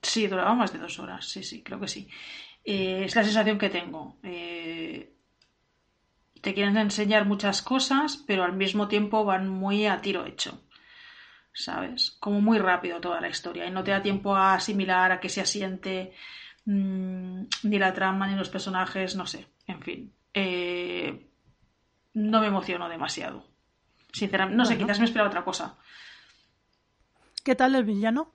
sí, duraba más de dos horas. Sí, sí, creo que sí. Eh, es la sensación que tengo. Eh, te quieren enseñar muchas cosas, pero al mismo tiempo van muy a tiro hecho. ¿Sabes? Como muy rápido toda la historia. Y no te da tiempo a asimilar, a que se asiente Mm, ni la trama, ni los personajes, no sé, en fin. Eh, no me emocionó demasiado. Sinceramente, no sé, quizás me esperaba otra cosa. ¿Qué tal el villano?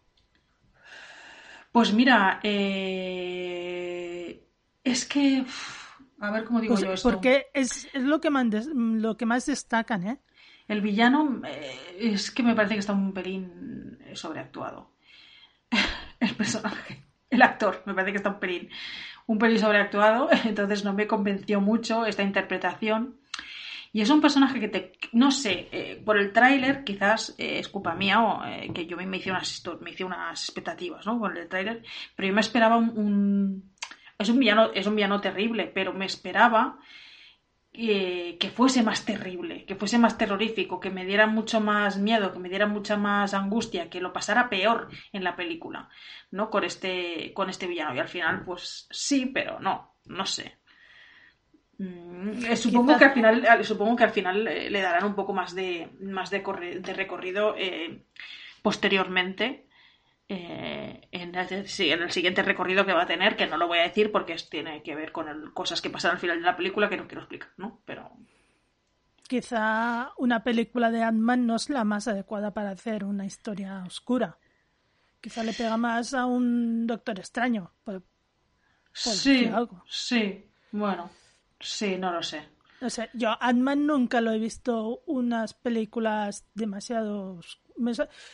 Pues mira, eh, es que. A ver cómo digo pues, yo esto. Porque es, lo, que más lo que más destacan, ¿eh? El villano eh, es que me parece que está un pelín sobreactuado. [laughs] el personaje el actor, me parece que está un pelín, un pelín sobreactuado, [laughs] entonces no me convenció mucho esta interpretación. Y es un personaje que te, no sé, eh, por el tráiler quizás eh, es culpa mía o eh, que yo me hice unas, me hice unas expectativas, ¿no? Con el tráiler, pero yo me esperaba un, es un villano, es un villano terrible, pero me esperaba que fuese más terrible, que fuese más terrorífico, que me diera mucho más miedo, que me diera mucha más angustia, que lo pasara peor en la película, ¿no? Con este, con este villano. Y al final, pues sí, pero no, no sé. Mm, eh, supongo que al final, supongo que al final eh, le darán un poco más de, más de, recorrido eh, posteriormente. En, el, en, el, siguiente recorrido que va a tener, que no lo voy a decir porque tiene que ver con cosas que pasan al final de la película que no quiero explicar, ¿no? Pero. Quizá una película de Ant-Man no es la más adecuada para hacer una historia oscura. Quizá le pega más a un Doctor Extraño. sí, sí, bueno. Sí, no lo sé. No sé, yo Ant-Man nunca lo he visto unas películas demasiado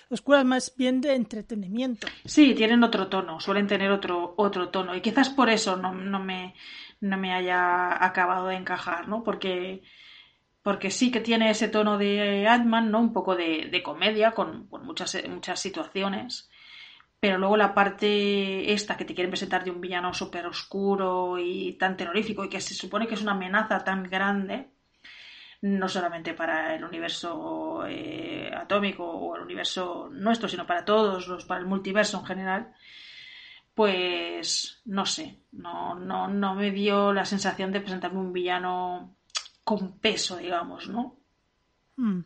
oscuras, más bien de entretenimiento. Sí, tienen otro tono, suelen tener otro, otro tono. Y quizás por eso no, no, me, no me haya acabado de encajar, ¿no? Porque, porque sí que tiene ese tono de Ant-Man, ¿no? Un poco de, de comedia, con, con muchas, muchas situaciones pero luego la parte esta que te quieren presentar de un villano súper oscuro y tan terrorífico y que se supone que es una amenaza tan grande, no solamente para el universo eh, atómico o el universo nuestro, sino para todos, los, para el multiverso en general, pues no sé, no, no, no me dio la sensación de presentarme un villano con peso, digamos, ¿no? Hmm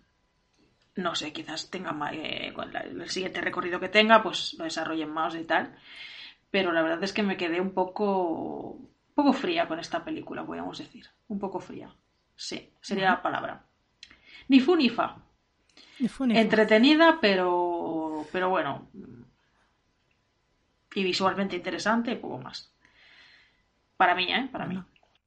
no sé, quizás tenga eh, el siguiente recorrido que tenga, pues lo desarrollen más y tal. Pero la verdad es que me quedé un poco, un poco fría con esta película, podríamos decir. Un poco fría. Sí, sería la palabra. Ni fu ni fa. Entretenida, pero, pero bueno. Y visualmente interesante, y poco más. Para mí, ¿eh? Para mí.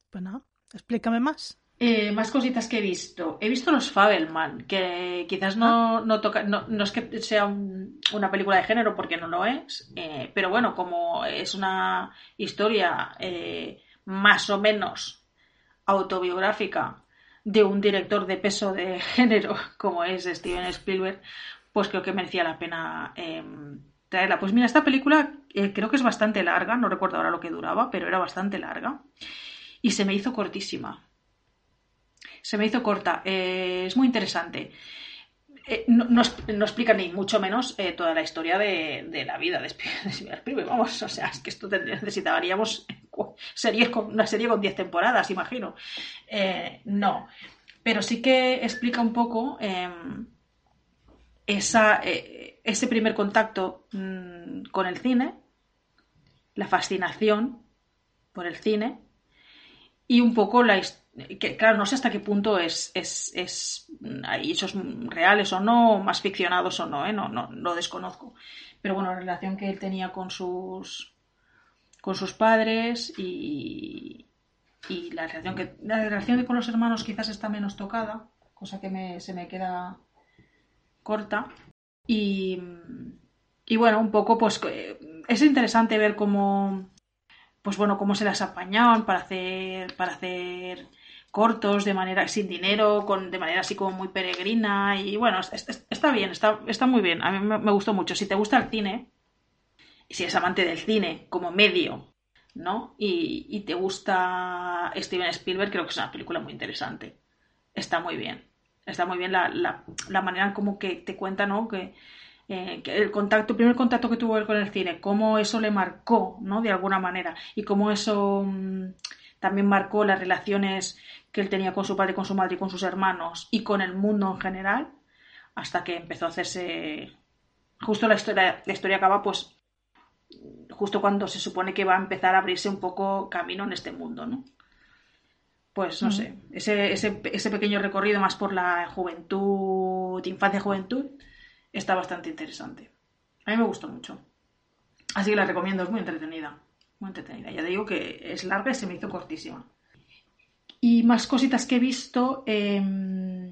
Pues nada, explícame más. Eh, más cositas que he visto. He visto los Fabelman, que quizás no, ah. no toca, no, es que sea una película de género porque no lo es, eh, pero bueno, como es una historia eh, más o menos autobiográfica de un director de peso de [laughs] género como es Steven Spielberg, pues creo que merecía la pena em, traerla. Pues mira, esta película creo que es bastante larga, no recuerdo ahora lo que duraba, pero era bastante larga y se me hizo cortísima se me hizo corta. Eh, es muy interesante. Eh, no, explica ni mucho menos eh, toda la historia de, la vida de Spielberg. [laughs] Vamos, o sea, es que esto necesitaríamos [laughs] series con, una serie con 10 temporadas, imagino. no, pero sí que explica un poco em, esa, ese primer contacto mm, con el cine, la fascinación por el cine y un poco la historia que claro, no sé hasta qué punto es, es, es, hay hechos reales o no, más ficcionados o no, ¿eh? no, no, lo desconozco. Pero bueno, la relación que él tenía con sus, con sus padres y, y la relación que la relación con los hermanos quizás está menos tocada, cosa que me, se me queda corta. Y, y bueno, un poco pues es interesante ver cómo pues bueno, cómo se las apañaban para hacer para hacer cortos de manera sin dinero, con, de manera así como muy peregrina y bueno, está bien, está, está muy bien, a mí me, gustó mucho. Si te gusta el cine, y si eres amante del cine como medio, ¿no? Y, te gusta Steven Spielberg, creo que es una película muy interesante. Está muy bien. Está muy bien la, la, manera como que te cuenta, ¿no? Que, eh, que, el contacto, el primer contacto que tuvo él con el cine, cómo eso le marcó, ¿no? De alguna manera. Y cómo eso mm, también marcó las relaciones que él tenía con su padre, con su madre y con sus hermanos y con el mundo en general, hasta que empezó a hacerse... Justo la historia, la historia acaba pues justo cuando se supone que va a empezar a abrirse un poco camino en este mundo, ¿no? Pues no sé, ese, ese, ese, pequeño recorrido más por la juventud, infancia-juventud, está bastante interesante. A mí me gustó mucho. Así que la recomiendo, es muy entretenida. Muy entretenida. Ya digo que es larga y se me hizo cortísima. Y más cositas que he visto. Em,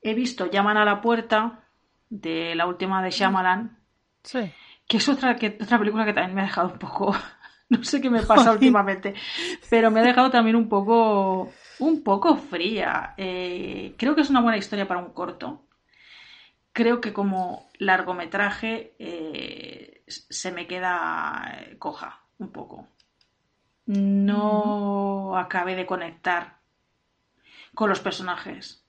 he visto Llaman a la puerta, de la última de Shyamalan. Sí. Que es otra, que, otra película que también me ha dejado un poco. [laughs] No sé qué me pasa [laughs] últimamente. Pero me ha dejado también un poco. un poco fría. Eh, creo que es una buena historia para un corto. Creo que como largometraje eh, se me queda coja un poco. No acabé de conectar con los personajes.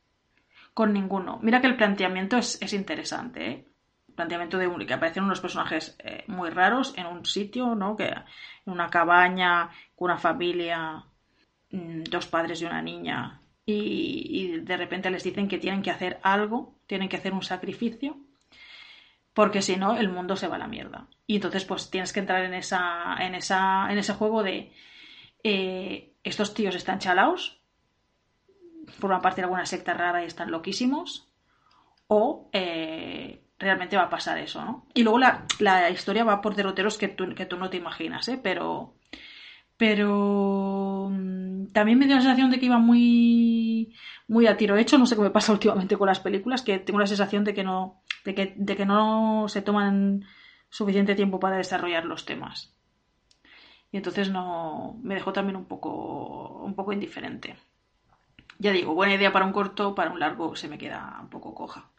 Con ninguno. Mira que el planteamiento es, interesante, ¿eh? planteamiento de que aparecen unos personajes eh, muy raros en un sitio, ¿no? Que en una cabaña con una familia, mm, dos padres y una niña, y, de repente les dicen que tienen que hacer algo, tienen que hacer un sacrificio, porque si no el mundo se va a la mierda. Y entonces pues tienes que entrar en esa, en esa, en ese juego de eh, estos tíos están chalaos, forman parte de alguna secta rara y están loquísimos, o eh, realmente va a pasar eso, ¿no? Y luego la, historia va por derroteros que tú, que tú no te imaginas, ¿eh? Pero, pero mm, también me dio la sensación de que iba muy, muy a tiro hecho, no sé qué me pasa [laughs] últimamente con las películas, que tengo la sensación de que no, de que, de que no se toman suficiente tiempo para desarrollar los temas. Y entonces no me dejó también un poco, un poco indiferente. Ya digo, buena idea para un corto, para un largo se me queda un poco coja.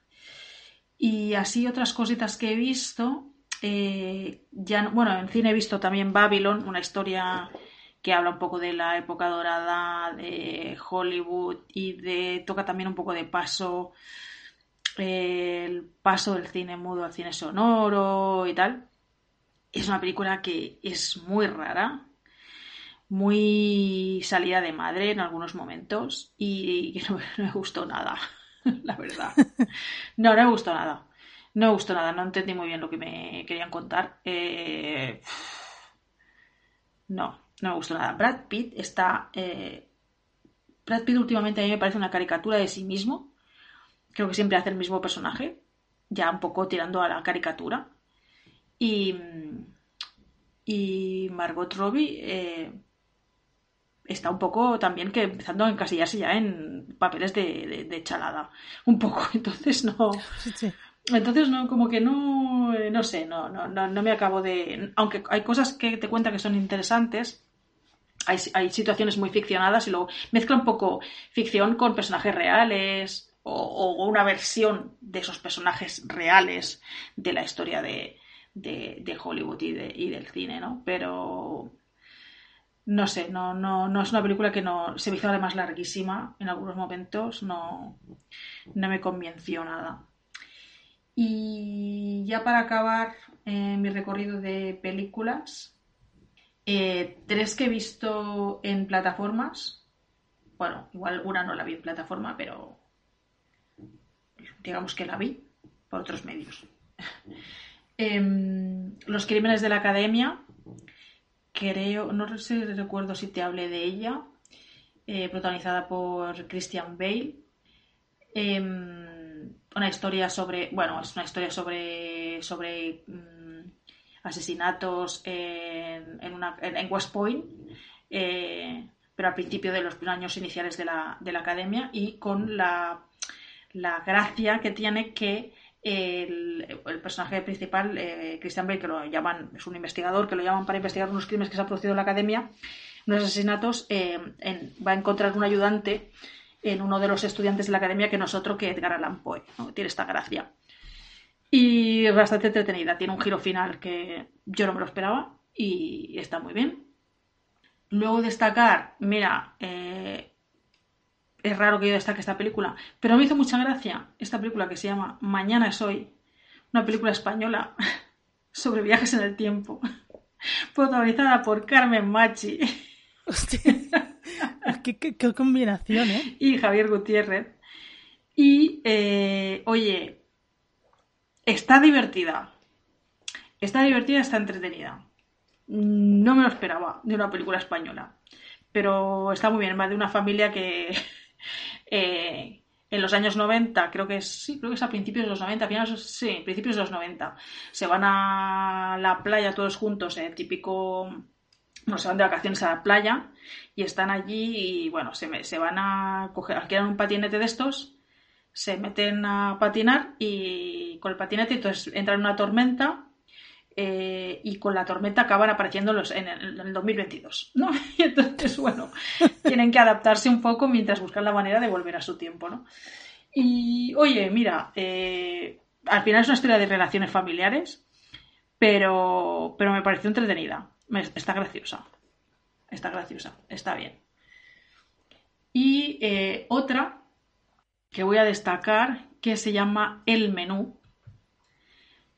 Y así otras cositas que he visto. Eh, ya, bueno, en cine he visto también Babylon, una historia que habla un poco de la época dorada de Hollywood y de toca también un poco de paso el paso del cine mudo al cine sonoro y tal. Es una película que es muy rara, muy salida de madre en algunos momentos y que [laughs] no me gustó nada. la verdad. No, no me gustó nada. No me gustó nada, no entendí muy bien lo que me querían contar. Eh, no, no me gustó nada. Brad Pitt está... Eh, Brad Pitt últimamente a mí me parece una caricatura de sí mismo. Creo que siempre hace el mismo personaje, ya un poco tirando a la caricatura. Y, y Margot Robbie eh, está un poco también que empezando a encasillarse ya en papeles de, chalada. Un poco, [laughs] entonces no. Entonces no, como que no, eh, no sé, no, no, no, me acabo de. Aunque hay cosas que te cuenta que son interesantes, hay, situaciones muy ficcionadas y luego mezcla un poco ficción con personajes reales o, una versión de esos personajes reales de la historia de, de, Hollywood y del cine, ¿no? Pero no sé, no, no, no es una película que no se me hizo además larguísima en algunos momentos, no, no me convenció nada. Y ya para acabar eh, mi recorrido de películas, eh, tres que he visto en plataformas, bueno, igual una no la vi en plataforma, pero digamos que la vi por otros medios. [laughs] Em, Los crímenes de la academia, creo, no sé, recuerdo si te hablé de ella, eh, protagonizada por Christian Bale. Em, una historia sobre, bueno, es una historia sobre, sobre mm, asesinatos en, en, West Point, eh, pero al principio de los años iniciales de la, de la academia y con la, la gracia que tiene que el, personaje principal, eh, Christian Bale, que lo llaman, es un investigador, que lo llaman para investigar unos crímenes que se han producido en la academia, unos asesinatos, eh, va a encontrar un ayudante en uno de los estudiantes de la academia que no es otro que Edgar Allan Poe. Tiene esta gracia. Y es bastante entretenida, tiene un giro final que yo no me lo esperaba y está muy bien. Luego destacar, mira, eh, es raro que yo destaque esta película, pero me hizo mucha gracia esta película que se llama Mañana es hoy, una película española [laughs] sobre viajes en el tiempo, [laughs] protagonizada por Carmen Machi. [laughs] Hostia, qué, combinación, ¿eh? Y Javier Gutiérrez. Y, eh, oye, está divertida. Está divertida, está entretenida. No me lo esperaba de una película española. Pero está muy bien, va de una familia que [laughs] eh, en los años 90, creo que sí, creo que es a principios de los 90, finales, sí, principios de los 90, se van a la playa todos juntos, el típico, no se van de vacaciones a la playa y están allí y bueno, se, se van a coger, alquilan un patinete de estos, se meten a patinar y con el patinete entonces entran en una tormenta eh, y con la tormenta acaban apareciendo los, en, el, en el 2022, ¿no? [laughs] Y entonces, bueno, [laughs] tienen que adaptarse un poco mientras buscan la manera de volver a su tiempo, ¿no? Y, oye, mira, eh, al final es una historia de relaciones familiares, pero, pero me pareció entretenida. Me- está graciosa. Está graciosa. Está bien. Y eh, otra que voy a destacar que se llama El Menú.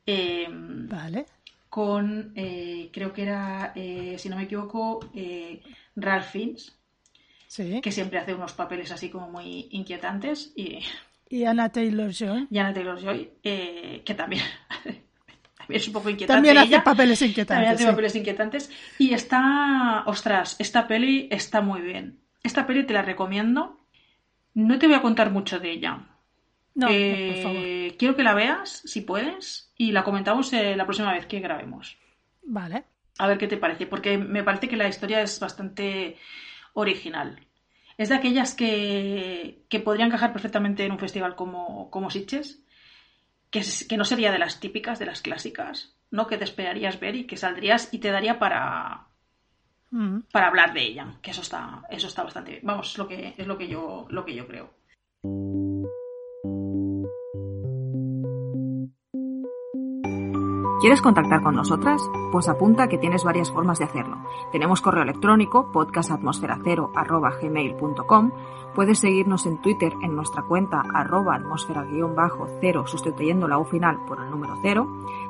eh, Vale. con, eh, creo que era, eh, si no me equivoco, eh, Ralph Fiennes, Sí. que siempre hace unos papeles así como muy inquietantes, y Y Anna Taylor-Joy. Janet Taylor-Joy, que también, [laughs] también es un poco inquietante También hace ella. papeles También inquietantes. hace sí. papeles inquietantes. Y está, ostras, esta peli está muy bien. Esta peli te la recomiendo. No te voy a contar mucho de ella. No, Eh, por favor. Quiero que la veas, si puedes, y la comentamos eh, la próxima vez que grabemos. Vale. A ver qué te parece, porque me parece que la historia es bastante original. Es de aquellas que, que podría encajar perfectamente en un festival como, como Sitges, que, es- que no sería de las típicas, de las clásicas, ¿no? Que te esperarías ver y que saldrías y te daría para, Para hablar de ella, que eso está, eso está bastante bien. Vamos, es lo que, es lo que yo, lo que yo creo. ¿Quieres contactar con nosotras? Pues apunta que tienes varias formas de hacerlo. Tenemos correo electrónico podcastatmosfera0@gmail.com. Puedes seguirnos en Twitter en nuestra cuenta arroba atmósfera-cero sustituyendo la U final por el número 0.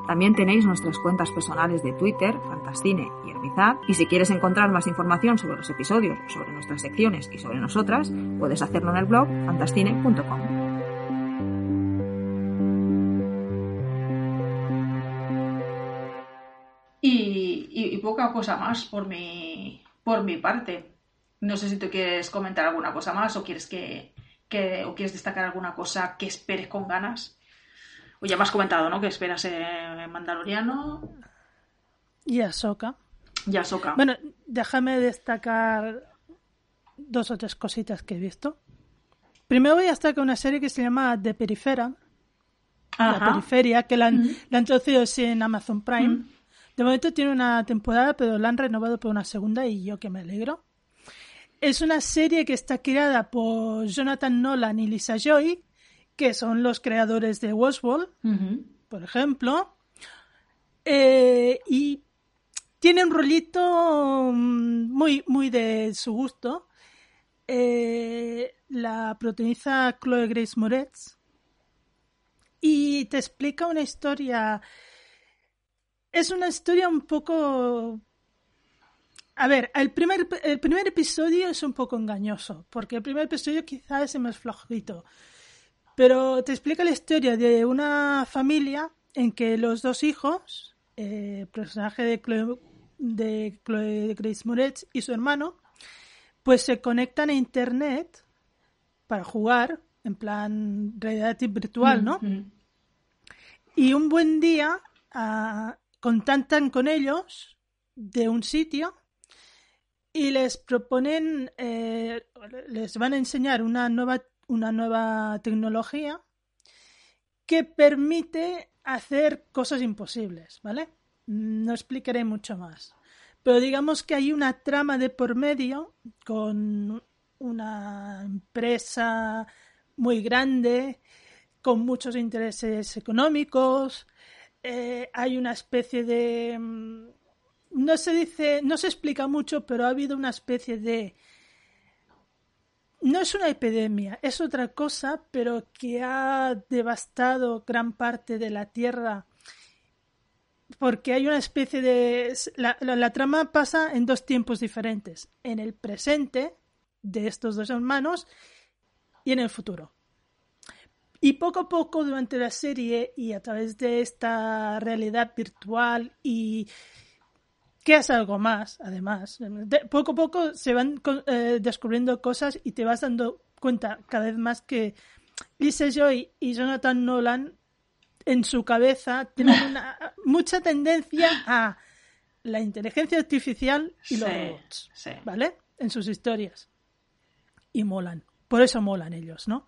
También tenéis nuestras cuentas personales de Twitter, Fantascine y Hermizar. Y si quieres encontrar más información sobre los episodios, sobre nuestras secciones y sobre nosotras, puedes hacerlo en el blog fantascine.com. Y, poca cosa más por mi, por mi parte. No sé si tú quieres comentar alguna cosa más o quieres que, que- o quieres destacar alguna cosa que esperes con ganas. O ya me has comentado, ¿no? Que esperas eh, Mandaloriano Y Ahsoka. y Ahsoka. Bueno, déjame destacar dos o tres cositas que he visto. Primero voy a destacar una serie que se llama The Perifera, La. Periferia, que la han, la han traducido en Amazon Prime. De momento tiene una temporada, pero la han renovado por una segunda y yo que me alegro. Es una serie que está creada por Jonathan Nolan y Lisa Joy, que son los creadores de Westworld, por ejemplo. Eh, y tiene un rollito mm, muy, muy de su gusto. Eh, la protagoniza Chloe Grace Moretz y te explica una historia. Es una historia un poco. A ver, el primer, el primer episodio es un poco engañoso, porque el primer episodio quizás es el más flojito. Pero te explica la historia de una familia en que los dos hijos, eh, el personaje de Chloe, de Chloe Grace Moretz y su hermano, pues se conectan a internet para jugar, en plan realidad virtual, ¿no? Y un buen día ah, contactan con ellos de un sitio y les proponen, eh, les van a enseñar una nueva, una nueva tecnología que permite hacer cosas imposibles, ¿vale? No explicaré mucho más. Pero digamos que hay una trama de por medio con una empresa muy grande, con muchos intereses económicos. Eh, hay una especie de. mm, No se dice, no se explica mucho, pero ha habido una especie de. No es una epidemia, es otra cosa, pero que ha devastado gran parte de la Tierra porque hay una especie de... La, la- trama pasa en dos tiempos diferentes, en el presente de estos dos hermanos y en el futuro. Y poco a poco durante la serie y a través de esta realidad virtual y que es algo más, además, de- poco a poco se van eh, descubriendo cosas y te vas dando cuenta cada vez más que Lisa Joy y Jonathan Nolan en su cabeza tienen una, [laughs] mucha tendencia a la inteligencia artificial y los Sí, robots, sí. ¿vale? En sus historias. Y molan. Por eso molan ellos, ¿no?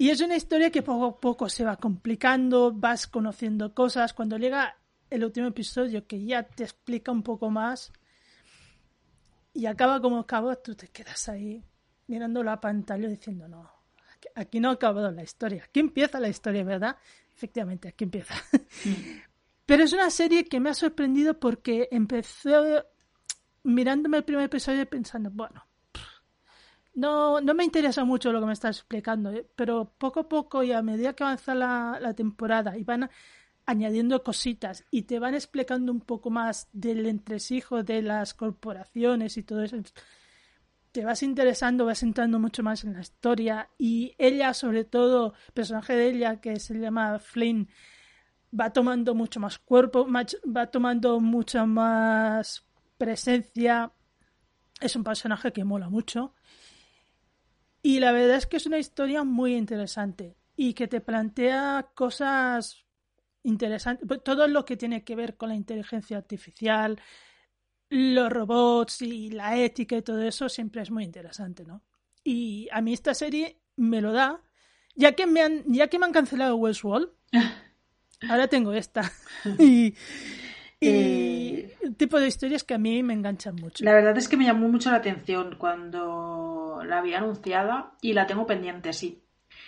Y es una historia que poco a poco se va complicando, vas conociendo cosas. Cuando llega el último episodio que ya te explica un poco más y acaba como acaba, tú te quedas ahí mirando la pantalla diciendo, no, aquí no ha acabado la historia, aquí empieza la historia, ¿verdad? Efectivamente, aquí empieza. [laughs] Pero es una serie que me ha sorprendido porque empecé mirándome el primer episodio pensando, bueno, no, no me interesa mucho lo que me estás explicando, ¿eh? pero poco a poco y a medida que avanza la, la temporada y van añadiendo cositas y te van explicando un poco más del entresijo de las corporaciones y todo eso, te vas interesando, vas entrando mucho más en la historia y ella, sobre todo, el personaje de ella que se llama Flynn, va tomando mucho más cuerpo, va tomando mucha más presencia. Es un personaje que mola mucho. Y la verdad es que es una historia muy interesante y que te plantea cosas interesantes. Pues, todo lo que tiene que ver con la inteligencia artificial, los robots y la ética y todo eso siempre es muy interesante, ¿no? Y a mí esta serie me lo da, ya que me han, ya que me han cancelado Westworld, [laughs] ahora tengo esta. [laughs] y, eh, tipo de historias que a mí me enganchan mucho. La verdad es que me llamó mucho la atención cuando la vi anunciada y la tengo pendiente, sí.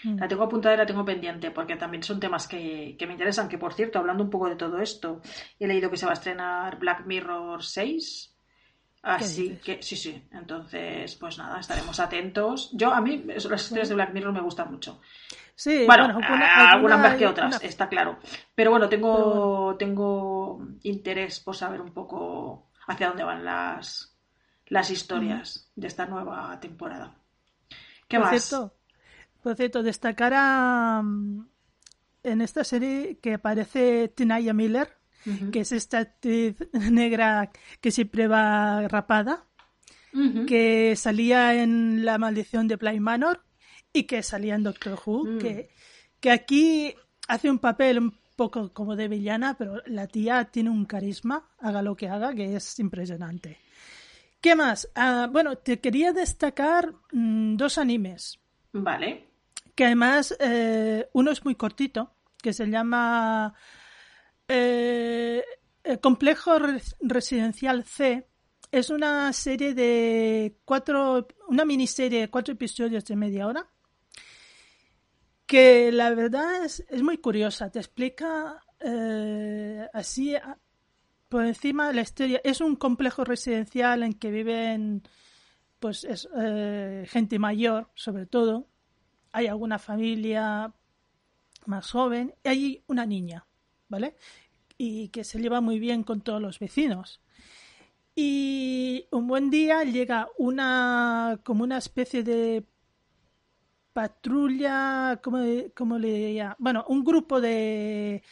Mm. La tengo apuntada y la tengo pendiente porque también son temas que, me interesan. Que por cierto, hablando un poco de todo esto, he leído que se va a estrenar Black Mirror 6. Así que sí, sí. Entonces, pues nada, estaremos atentos. Yo, a mí, las historias de Black Mirror me gustan mucho. Sí, bueno, algunas más que otras, está claro. Pero bueno, tengo, tengo interés por saber un poco hacia dónde van las, las historias de esta nueva temporada. ¿Qué más? Por cierto, destacar mm, en esta serie que aparece Tinaya Miller, que es esta actriz [laughs] negra que siempre va rapada, que salía en La maldición de Bly Manor y que salía en Doctor Who, mm. que, que aquí hace un papel un poco como de villana, pero la tía tiene un carisma, haga lo que haga, que es impresionante. ¿Qué más? Ah, bueno, te quería destacar mm, dos animes. Vale que además eh, uno es muy cortito, que se llama eh, el Complejo Residencial C. Es una serie de cuatro, una miniserie de cuatro episodios de media hora, que la verdad es, es muy curiosa. Te explica eh, así por encima la historia. Es un complejo residencial en que viven pues es, gente mayor, sobre todo, hay alguna familia más joven y hay una niña, ¿vale? Y que se lleva muy bien con todos los vecinos. Y un buen día llega una como una especie de patrulla, ¿cómo, cómo le diría? Bueno, un grupo de,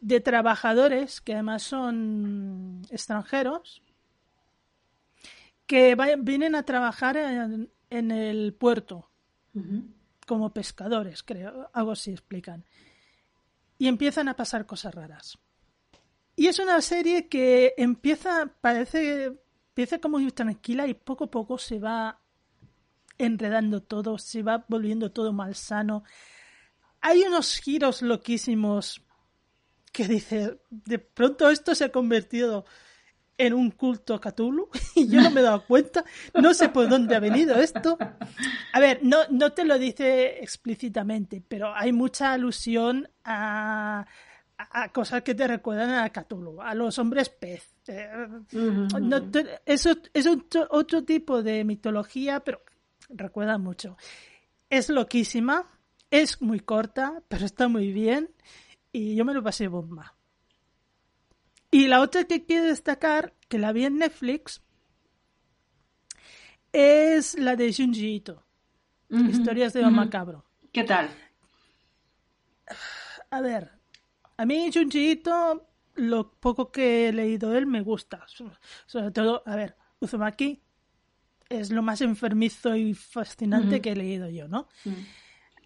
de trabajadores que además son extranjeros que vienen a trabajar en, en el puerto como pescadores, creo, algo así explican. Y empiezan a pasar cosas raras. Y es una serie que empieza, parece, empieza como muy tranquila y poco a poco se va enredando todo, se va volviendo todo malsano. Hay unos giros loquísimos que dice, de pronto esto se ha convertido en un culto a Cthulhu [laughs] y yo no me he dado cuenta, no sé por dónde ha venido esto. A ver, no, no te lo dice explícitamente, pero hay mucha alusión a, a cosas que te recuerdan a Cthulhu, a los hombres pez. Eh, eso es otro, otro tipo de mitología, pero recuerda mucho. Es loquísima, es muy corta, pero está muy bien y yo me lo pasé bomba. Y la otra que quiero destacar, que la vi en Netflix, es la de Junji Ito. Historias de un macabro. ¿Qué tal? A ver, a mí Junji Ito, lo poco que he leído de él me gusta. Sobre todo, a ver, Uzumaki es lo más enfermizo y fascinante que he leído yo, ¿no?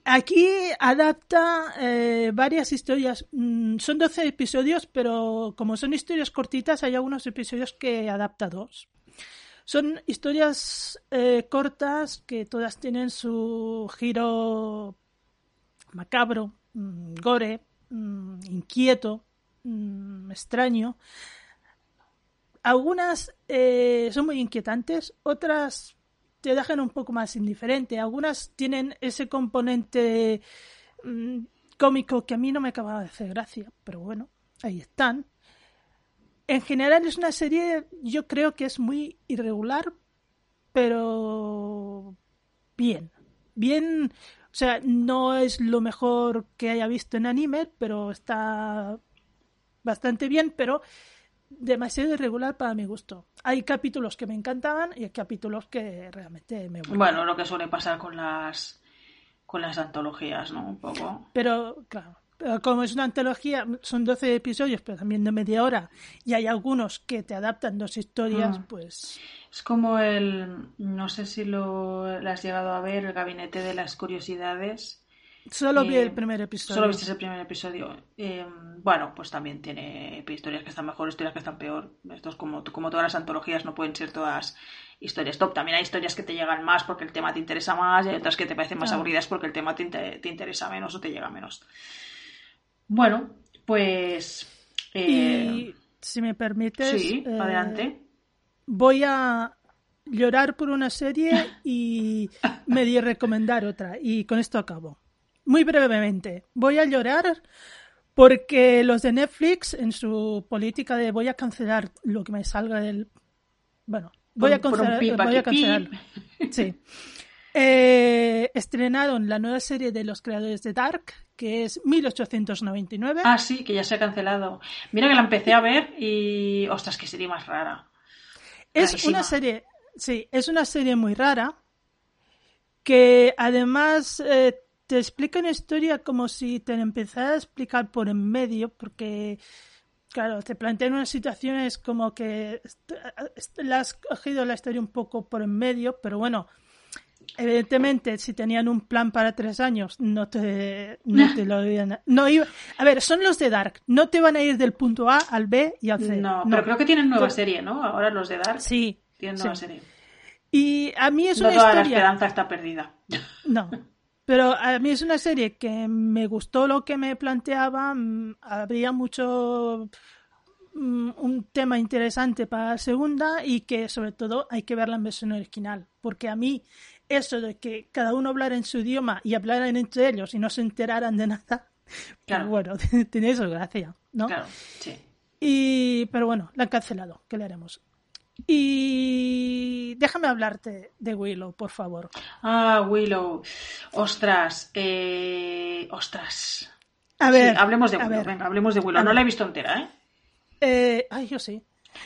Aquí adapta eh, varias historias. Mm, son 12 episodios, pero como son historias cortitas, hay algunos episodios que adapta dos. Son historias eh, cortas que todas tienen su giro macabro, mm, gore, mm, inquieto. extraño. Algunas eh, son muy inquietantes, otras te dejan un poco más indiferente, algunas tienen ese componente mm, cómico que a mí no me acaba de hacer gracia, pero bueno, ahí están. En general es una serie, yo creo que es muy irregular, pero bien. Bien, o sea, no es lo mejor que haya visto en anime, pero está bastante bien, pero demasiado irregular para mi gusto. Hay capítulos que me encantaban y hay capítulos que realmente me gustan. Bueno, lo que suele pasar con las con las antologías, ¿no? Un poco. Pero, claro, como es una antología, son 12 episodios, pero también de media hora, y hay algunos que te adaptan dos historias, mm. pues... Es como el, no sé si lo, has llegado a ver, el gabinete de las curiosidades. Solo vi el eh, primer episodio. Solo viste el primer episodio. Eh, bueno, pues también tiene historias que están mejor, historias que están peor. Esto es como, como todas las antologías, no pueden ser todas historias top. También hay historias que te llegan más porque el tema te interesa más y hay otras que te parecen más aburridas porque el tema te, te interesa menos o te llega menos. Bueno, pues. Eh, si me permites. Sí, eh, adelante. Voy a llorar por una serie [laughs] y medio recomendar otra. Y con esto acabo. Muy brevemente. Voy a llorar porque los de Netflix, en su política de voy a cancelar lo que me salga del. Bueno, voy a cancelar. Voy a cancelarlo. Sí. [laughs] Eh, estrenaron la nueva serie de los creadores de Dark, que es 1899. Ah, sí, que ya se ha cancelado. Mira que la empecé a ver y. Ostras, que sería más rara. Es una serie. Sí, es una serie muy rara. Que además eh, te explica una historia como si te la empezara a explicar por en medio, porque. Claro, te plantean unas situaciones como que la has cogido la historia un poco por en medio, pero bueno, Evidentemente, si tenían un plan para tres años, no te, no [laughs] te lo iban a... No iba, a ver, son los de Dark. No te van a ir del punto A al B y al C. No, pero creo que tienen nueva serie, ¿no? Ahora los de Dark sí, tienen nueva serie. Y a mí es no una toda historia... la esperanza está perdida. No, [laughs] pero a mí es una serie que me gustó lo que me planteaba. Mm, habría mucho mm, un tema interesante para la segunda y que sobre todo hay que verla en versión original porque a mí eso de que cada uno hablara en su idioma y hablaran entre ellos y no se enteraran de nada, pues claro. bueno, [laughs] tiene eso gracia, ¿no? Claro, sí. Y, pero bueno, la han cancelado, ¿qué le haremos? Y déjame hablarte de Willow, por favor. Ah, Willow. Ostras, eh... ostras. A ver, hablemos de Willow, venga, hablemos de Willow. No la he visto entera, ¿eh? ¿eh? Ay, yo sí.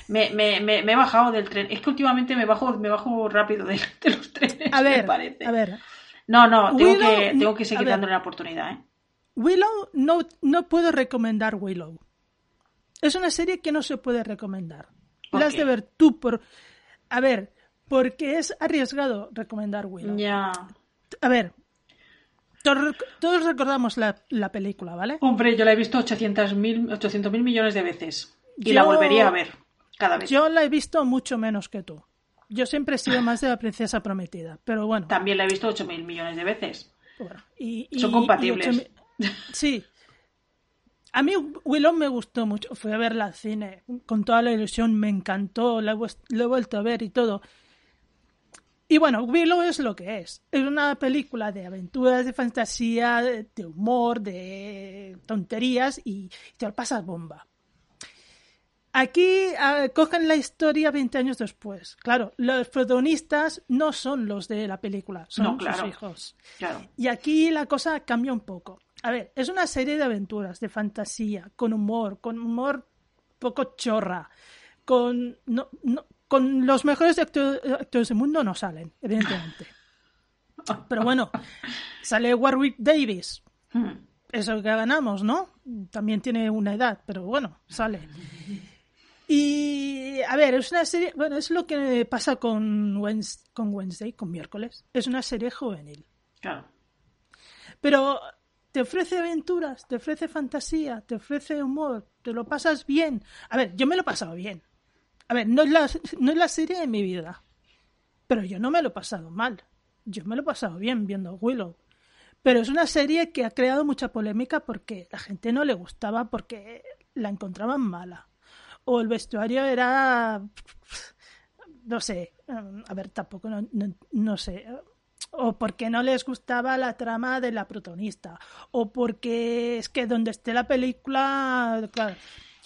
Me, me, me, he bajado del tren. Es que últimamente me bajo, me bajo rápido de, [laughs] los trenes. A ver, me parece. a ver. No, no, tengo, que, tengo que seguir dándole la oportunidad. ¿eh? Willow, no, no puedo recomendar Willow. Es una serie que no se puede recomendar. La has de ver tú por. A ver, porque es arriesgado recomendar Willow. Ya. A ver, todos, recordamos la, la, película, ¿vale? Hombre, yo la he visto 800 mil 800 millones de veces. Y la volvería a ver. Yo la he visto mucho menos que tú. Yo siempre he sido más de la princesa prometida, pero bueno. También la he visto 8 mil millones de veces. y, Son compatibles. Sí. A mí Willow me gustó mucho. Fui a verla al cine con toda la ilusión, me encantó, la he, vuelto a ver y todo. Y bueno, Willow es lo que es. Es una película de aventuras, de fantasía, de humor, de tonterías y te lo pasas bomba. Aquí ah, cogen la historia 20 años después. Claro, los protagonistas no son los de la película, son sus hijos. Y aquí la cosa cambia un poco. A ver, es una serie de aventuras, de fantasía, con humor, con humor poco chorra, con, con los mejores actores del mundo no salen, evidentemente. [laughs] Pero bueno, sale Warwick Davis. Hmm. Eso que ganamos, ¿no? También tiene una edad, pero bueno, sale. Y a ver, es una serie, bueno, es lo que pasa con Wednesday, con, Wednesday, con miércoles. Es una serie juvenil. Claro. Pero te ofrece aventuras, te ofrece fantasía, te ofrece humor, te lo pasas bien. A ver, yo me lo he pasado bien. A ver, no es la, [laughs] no es la serie de mi vida, pero yo no me lo he pasado mal. Yo me lo he pasado bien viendo Willow. Pero es una serie que ha creado mucha polémica porque la gente no le gustaba, porque la encontraban mala. O el vestuario era, [laughs] no sé, a ver, tampoco, no, no, sé, o porque no les gustaba la trama de la protagonista, o porque es que donde esté la película, claro.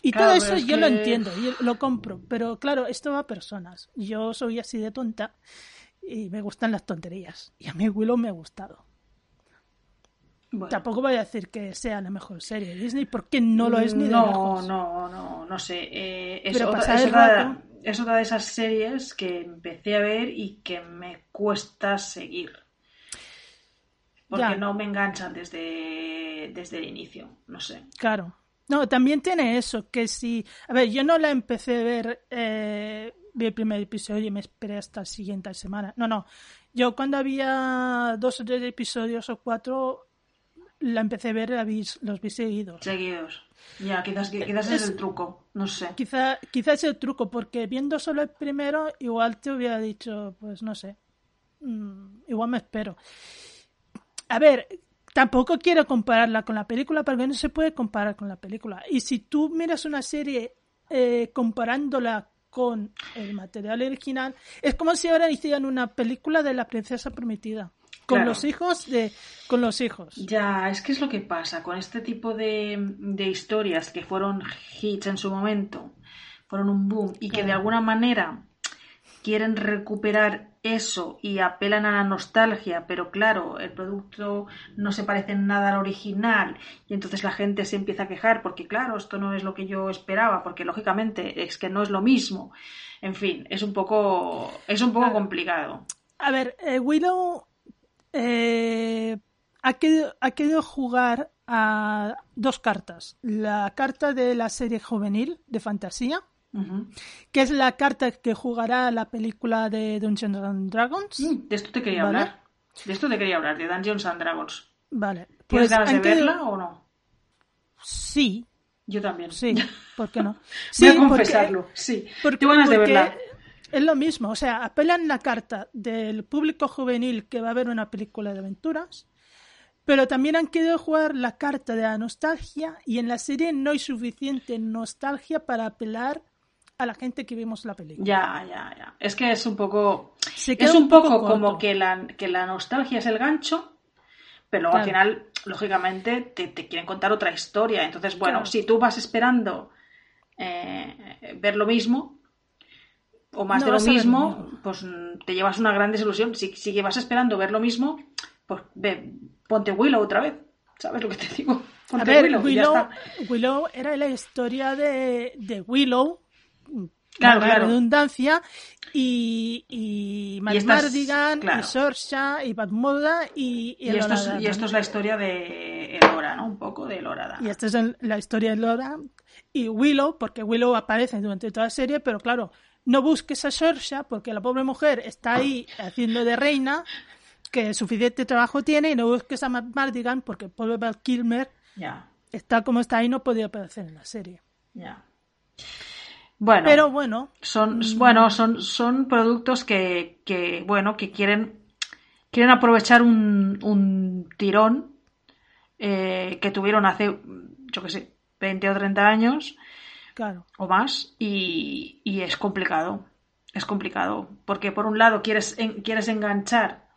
Y todo eso yo lo entiendo, yo lo compro, pero claro, esto va a personas. Yo soy así de tonta y me gustan las tonterías. Y a mí Willow me ha gustado. Tampoco voy a decir que sea la mejor serie de Disney, porque no lo es ni de No, no, no, no sé. Eh, es, otra, es, otra, de esas series que empecé a ver y que me cuesta seguir. Porque no me enganchan desde, desde el inicio, no sé. Claro. No, también tiene eso, que si... A ver, yo no la empecé a ver, eh, vi el primer episodio y me esperé hasta la siguiente semana. No, no. Yo cuando había dos o tres episodios o cuatro, la empecé a ver, los vi seguidos. Seguidos. Ya, quizás, quizás es, el truco, no sé. Quizás quizá es el truco, porque viendo solo el primero, igual te hubiera dicho, pues no sé, mm, igual me espero. A ver, tampoco quiero compararla con la película, porque no se puede comparar con la película. Y si tú miras una serie eh, comparándola con el material original, es como si ahora hicieran una película de la princesa prometida con los hijos de con los hijos. Ya, es que es lo que pasa con este tipo de, de historias que fueron hits en su momento, fueron un boom y que de alguna manera quieren recuperar eso y apelan a la nostalgia, pero claro, el producto no se parece en nada al original y entonces la gente se empieza a quejar porque claro, esto no es lo que yo esperaba, porque lógicamente es que no es lo mismo. En fin, es un poco es un poco complicado. A ver, eh, Willow eh, ha, querido, jugar a dos cartas. La carta de la serie juvenil de fantasía, que es la carta que jugará la película de Dungeons and Dragons. Mm, de esto te quería hablar. De esto te quería hablar, de Dungeons and Dragons. Vale. ¿Tienes pues ganas de verla o no? Sí. Yo también. Sí, ¿por qué no? Sí, [laughs] Voy a confesarlo, sí. Porque, ganas de verla es lo mismo, o sea, apelan la carta del público juvenil que va a ver una película de aventuras, pero también han querido jugar la carta de la nostalgia y en la serie no hay suficiente nostalgia para apelar a la gente que vimos la película. Ya, ya, ya. Es que es un poco. es un, poco, como que la, que la nostalgia es el gancho, pero al final, lógicamente, te, quieren contar otra historia. Entonces, bueno, si tú vas esperando eh, ver lo mismo, o más de lo mismo, pues te llevas una gran desilusión. Si, si vas esperando ver lo mismo, pues ve, ponte Willow otra vez. ¿Sabes lo que te digo? Ponte a ver, Willow, Willow, era la historia de, de Willow, claro, la redundancia, y, y Matt y Mardigan, y Sorsha, y Batmoda, y, y, esto es, y esto es la historia de Elora, ¿no? Un poco de Elora. Y esta es la historia de Elora. Y Willow, porque Willow aparece durante toda la serie, pero claro, no busques a Sorsha porque la pobre mujer está ahí haciendo de reina, que suficiente trabajo tiene, y no busques a Matt Mardigan porque el pobre Val Kilmer está como está ahí, no podía aparecer en la serie. Bueno, pero bueno, son mm. bueno son son productos que, que bueno que quieren quieren aprovechar un, un tirón eh, que tuvieron hace yo qué sé 20 o 30 años Claro. O más. Y, es complicado. Es complicado. Porque por un lado quieres, quieres enganchar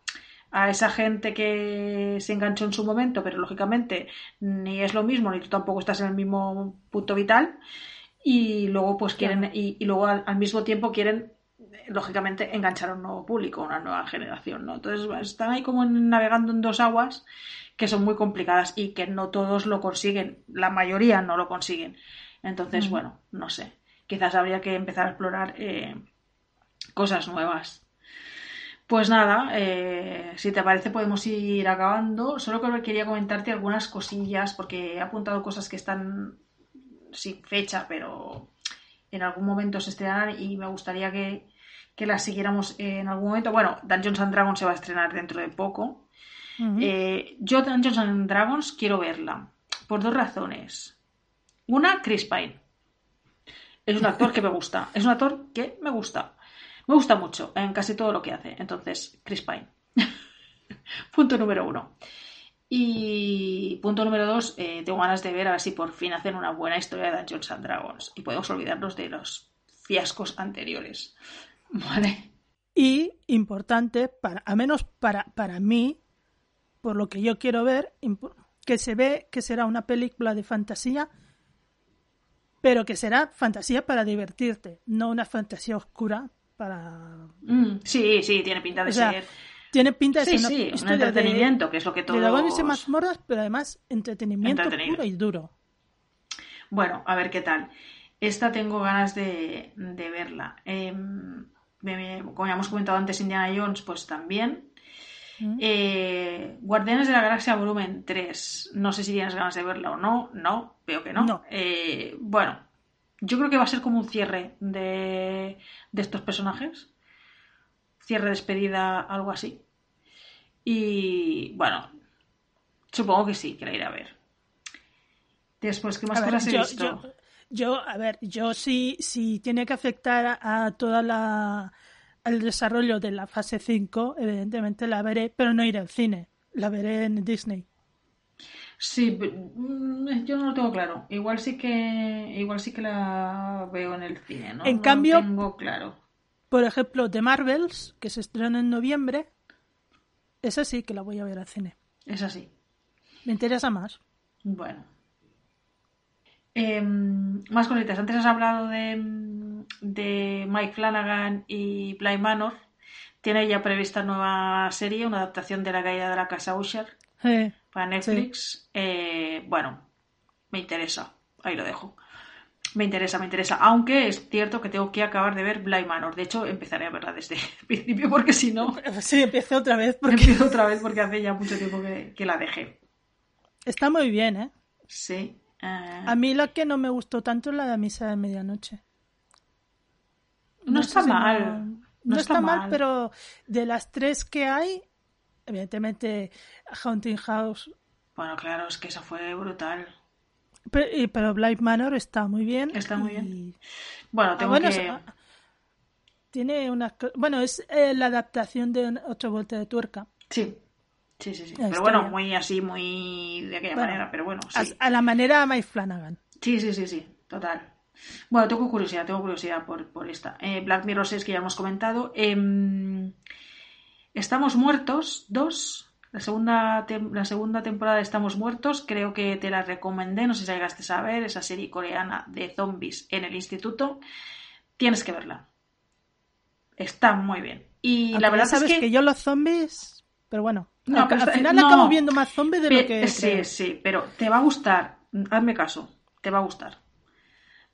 a esa gente que se enganchó en su momento, pero lógicamente ni es lo mismo, ni tú tampoco estás en el mismo punto vital. Y luego, pues quieren, y, luego al, mismo tiempo quieren, lógicamente, enganchar a un nuevo público, una nueva generación, ¿no? Entonces están ahí como navegando en dos aguas que son muy complicadas y que no todos lo consiguen, la mayoría no lo consiguen. Entonces, bueno, no sé. Quizás habría que empezar a explorar eh, cosas nuevas. Pues nada, eh, si te parece podemos ir acabando. Solo que quería comentarte algunas cosillas porque he apuntado cosas que están sin fecha, pero en algún momento se estrenarán y me gustaría que, las siguiéramos en algún momento. Bueno, Dungeons and Dragons se va a estrenar dentro de poco. Eh, yo Dungeons and Dragons quiero verla por dos razones. Una, Chris Pine. Es un actor que me gusta. Es un actor que me gusta. Me gusta mucho en casi todo lo que hace. Entonces, Chris Pine. [laughs] Punto número uno. Y punto número dos, eh, tengo ganas de ver a ver si por fin hacen una buena historia de Dungeons Dragons y podemos olvidarnos de los fiascos anteriores. [laughs] Vale. Y importante, para, a menos para, para mí, por lo que yo quiero ver, que se ve que será una película de fantasía, pero que será fantasía para divertirte, no una fantasía oscura para... Mm, sí, sí, tiene pinta de ser tiene pinta de ser un entretenimiento, que es lo que todos... De más mazmorras, pero además entretenimiento puro y duro. Bueno, a ver qué tal. Esta tengo ganas de, verla. Em, como ya hemos comentado antes, Indiana Jones, pues también. Mm. Eh, Guardianes de la Galaxia Volumen 3. No sé si tienes ganas de verla o no. No, veo que no. Eh, bueno, yo creo que va a ser como un cierre de, de estos personajes. Cierre, despedida, algo así. Y bueno, supongo que sí, que la iré a ver. Después, ¿qué más cosas he visto? Yo, a ver, yo sí, sí tiene que afectar a, toda la el desarrollo de la fase 5, evidentemente la veré, pero no iré al cine, la veré en Disney. Sí, mm, yo no lo tengo claro. Igual sí que igual sí que la veo en el cine, ¿no? En cambio, tengo claro. Por ejemplo, The Marvels, que se estrena en noviembre, esa sí que la voy a ver al cine. Es así. Me interesa más. Bueno. Em, más cositas. Antes has hablado de, de Mike Flanagan y Bly Manor. Tiene ya prevista nueva serie, una adaptación de La caída de la casa Usher para Netflix. Eh, bueno, me interesa. Ahí lo dejo. Me interesa, me interesa. Aunque es cierto que tengo que acabar de ver Bly Manor. De hecho, empezaré a verla desde el [laughs] principio porque si no... [laughs] Sí, empecé otra vez. Porque... Empiezo otra vez porque hace ya mucho tiempo que, la dejé. Está muy bien, ¿eh? Sí. Eh. A mí la que no me gustó tanto es la de Misa de Medianoche. No, está mal. No, está, mal, pero de las tres que hay, evidentemente Haunting House... Bueno, claro, es que esa fue brutal. Pero, pero Blind Manor está muy bien. Está muy bien. Bueno, ah, tengo que... tiene una... Bueno, es eh, la adaptación de otra vuelta de tuerca. Sí. Sí, sí, sí. Pero bueno, muy así, muy de aquella manera, pero bueno. A, la manera Mike Flanagan. Sí, sí, sí, sí, total. Bueno, tengo curiosidad, tengo curiosidad por, por esta. Eh, Black Mirror 6 que ya hemos comentado. Em, estamos muertos, dos. La segunda, la segunda temporada de Estamos Muertos, creo que te la recomendé, no sé si llegaste a ver, esa serie coreana de zombies en el instituto. Tienes que verla. Está muy bien. Y la verdad sabes es que... yo los zombies, pero bueno, no, al, final acabo viendo más zombies de lo que. Sí, sí, pero te va a gustar. Hazme caso, te va a gustar.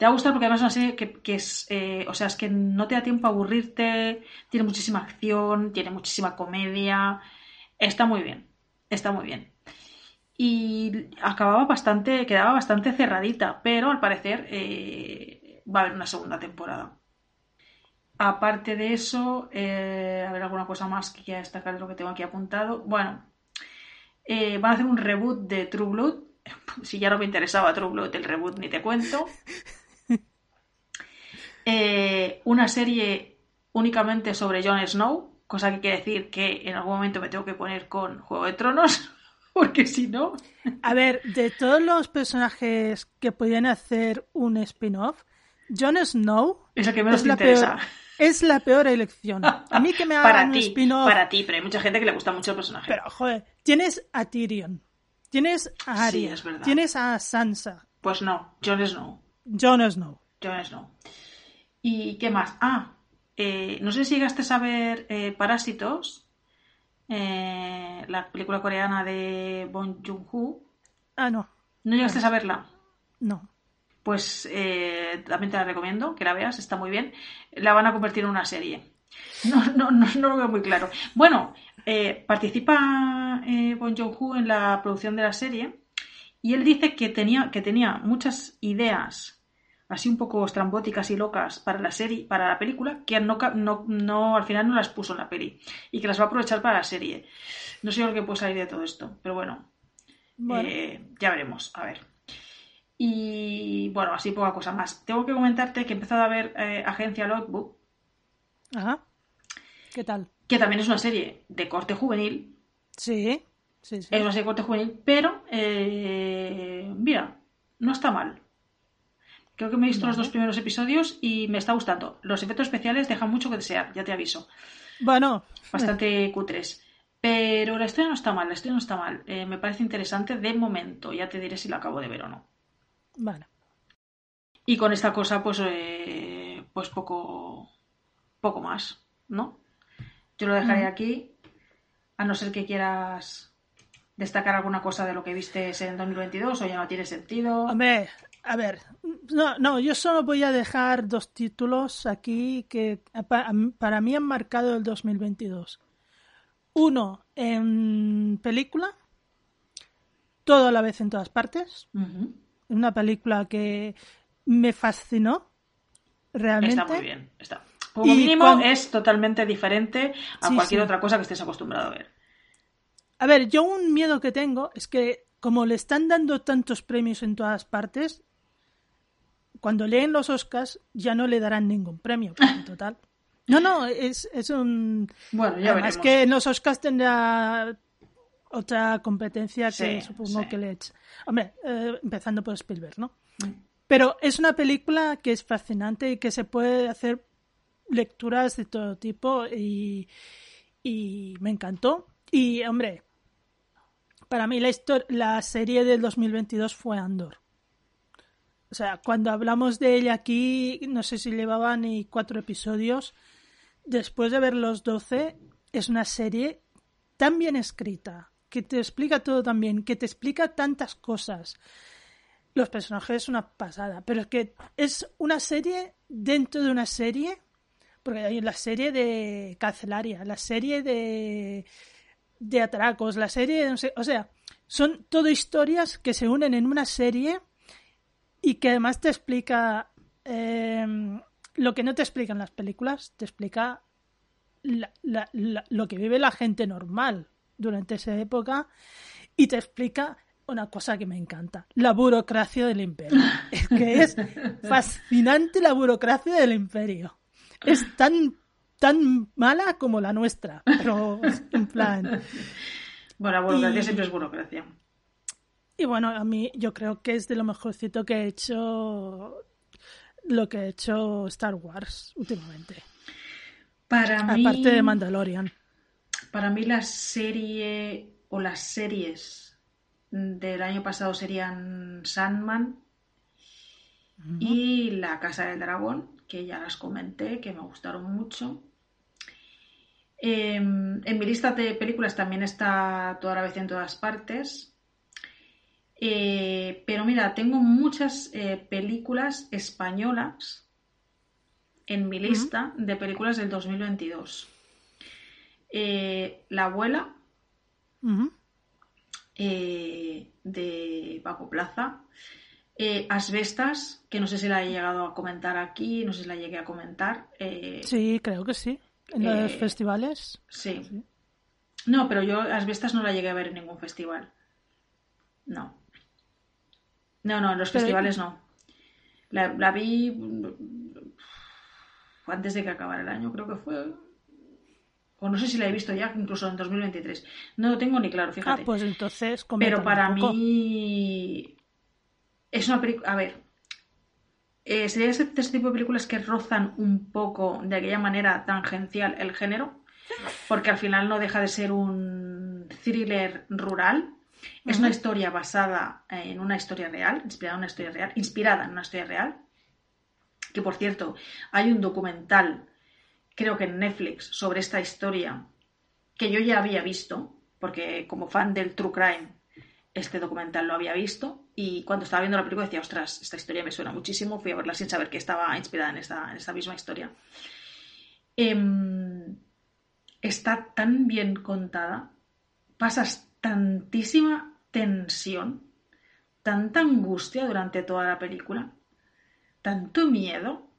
Te va a gustar porque además es una serie que, es, eh, o sea, es que no te da tiempo a aburrirte, tiene muchísima acción, tiene muchísima comedia, Está muy bien, está muy bien. Y acababa bastante, quedaba bastante cerradita, pero al parecer eh, va a haber una segunda temporada. Aparte de eso, eh, a ver alguna cosa más que quiera destacar de lo que tengo aquí apuntado. Bueno, van a hacer un reboot de True Blood. [laughs] Si ya no me interesaba True Blood, el reboot ni te cuento. Una serie únicamente sobre Jon Snow, Cosa que quiere decir que en algún momento me tengo que poner con Juego de Tronos, [laughs] porque si no. A ver, de todos los personajes que podían hacer un spin-off, Jon Snow. Es el que menos te interesa. es la peor elección. A mí que me [laughs] hagan un spin-off. Para ti, pero hay mucha gente que le gusta mucho el personaje. Pero, joder, tienes a Tyrion, tienes a Arya, tienes a Sansa. Pues no, Jon Snow. Jon Snow. Jon Snow. ¿Y qué más? Ah, eh, no sé si llegaste a ver eh, Parásitos, eh, la película coreana de Bong Joon-ho. Ah, no. ¿No llegaste a verla? No. Pues también te la recomiendo, que la veas, está muy bien. La van a convertir en una serie. No, no, no, no lo veo muy claro. Bueno, participa Bong Joon-ho en la producción de la serie y él dice que tenía, que tenía muchas ideas así un poco estrambóticas y locas para la serie, para la película, que no, no, al final no las puso en la peli y que las va a aprovechar para la serie. No sé lo que puede salir de todo esto, pero bueno, eh, ya veremos, a ver. Y bueno, así poca cosa más. Tengo que comentarte que he empezado a ver eh, Agencia Logbook. Ajá. ¿Qué tal? Que también es una serie de corte juvenil. Sí. sí, sí. Es una serie de corte juvenil, pero eh, mira, no está mal. Creo que me he visto los dos primeros episodios y me está gustando. Los efectos especiales dejan mucho que desear, ya te aviso. Bueno, Bastante cutres. Pero la historia no está mal, la historia no está mal. Eh, me parece interesante de momento. Ya te diré si la acabo de ver o no. bueno. Y con esta cosa, pues, eh, pues poco, poco más, ¿no? Yo lo dejaré Mm. aquí, a no ser que quieras destacar alguna cosa de lo que viste en 2022 o ya no tiene sentido. Hombre, a ver, no, no, yo solo voy a dejar dos títulos aquí que pa- para mí han marcado el 2022. Uno en película, todo a la vez en todas partes. Una película que me fascinó realmente. Está muy bien. Está. Como Y mínimo es totalmente diferente a Sí, cualquier sí. otra cosa que estés acostumbrado a ver. A ver, yo un miedo que tengo es que como le están dando tantos premios en todas partes, cuando leen los Oscars ya no le darán ningún premio, en total. No, no, es, es un... Bueno, ya Además veremos. que en los Oscars tendrá otra competencia que Sí, supongo sí. que le echa. Hombre, eh, empezando por Spielberg, ¿no? Mm. Pero es una película que es fascinante y que se puede hacer lecturas de todo tipo y, y me encantó. Y, hombre, para mí la, la serie del 2022 fue Andor. O sea, cuando hablamos de ella aquí, no sé si llevaba ni cuatro episodios. Después de ver los 12, es una serie tan bien escrita, que te explica todo tan bien, que te explica tantas cosas. Los personajes es una pasada, pero es que es una serie dentro de una serie, porque hay la serie de Carcelaria, la serie de, de Atracos, la serie de o sea, son todo historias que se unen en una serie y que además te explica eh, lo que no te explican las películas, te explica la- la- la- lo que vive la gente normal durante esa época y te explica una cosa que me encanta, la burocracia del imperio. [laughs] Es que es fascinante la burocracia del imperio. Es tan tan mala como la nuestra, pero en plan Bueno, la burocracia Y- siempre es burocracia. Y bueno, a mí yo creo que es de lo mejorcito que ha hecho lo que ha hecho Star Wars últimamente. Para mí, Aparte de Mandalorian. para mí la serie o las series del año pasado serían Sandman y La Casa del Dragón, que ya las comenté, que me gustaron mucho. Em, en mi lista de películas también está Toda la vez en todas partes. Eh, pero mira, tengo muchas eh, películas españolas en mi lista de películas del 2022. Eh, La abuela, de Paco Plaza. Asbestas, que no sé si la he llegado a comentar aquí, no sé si la llegué a comentar. Sí, creo que sí. En los festivales. sí. Sí. No, pero yo Asbestas no la llegué a ver en ningún festival. No. No, no, en los Pero- festivales no. La, la vi mm, antes de que acabara el año, creo que fue. O no sé si la he visto ya, incluso en 2023. No lo tengo ni claro, Ah, fíjate. pues entonces Pero para mí es una película, a ver, eh, sería ese, ese tipo de películas que rozan un poco de aquella manera tangencial el género, porque al final no deja de ser un thriller rural. Es una historia basada en una historia real, inspirada en una historia real, inspirada en una historia real. Que por cierto, hay un documental, creo que en Netflix, sobre esta historia que yo ya había visto, porque como fan del True Crime, este documental lo había visto. Y cuando estaba viendo la película decía, ostras, esta historia me suena muchísimo. Fui a verla sin saber que estaba inspirada en esta, en esta misma historia. Em, está tan bien contada, pasas tantísima tensión, tanta angustia durante toda la película, tanto miedo,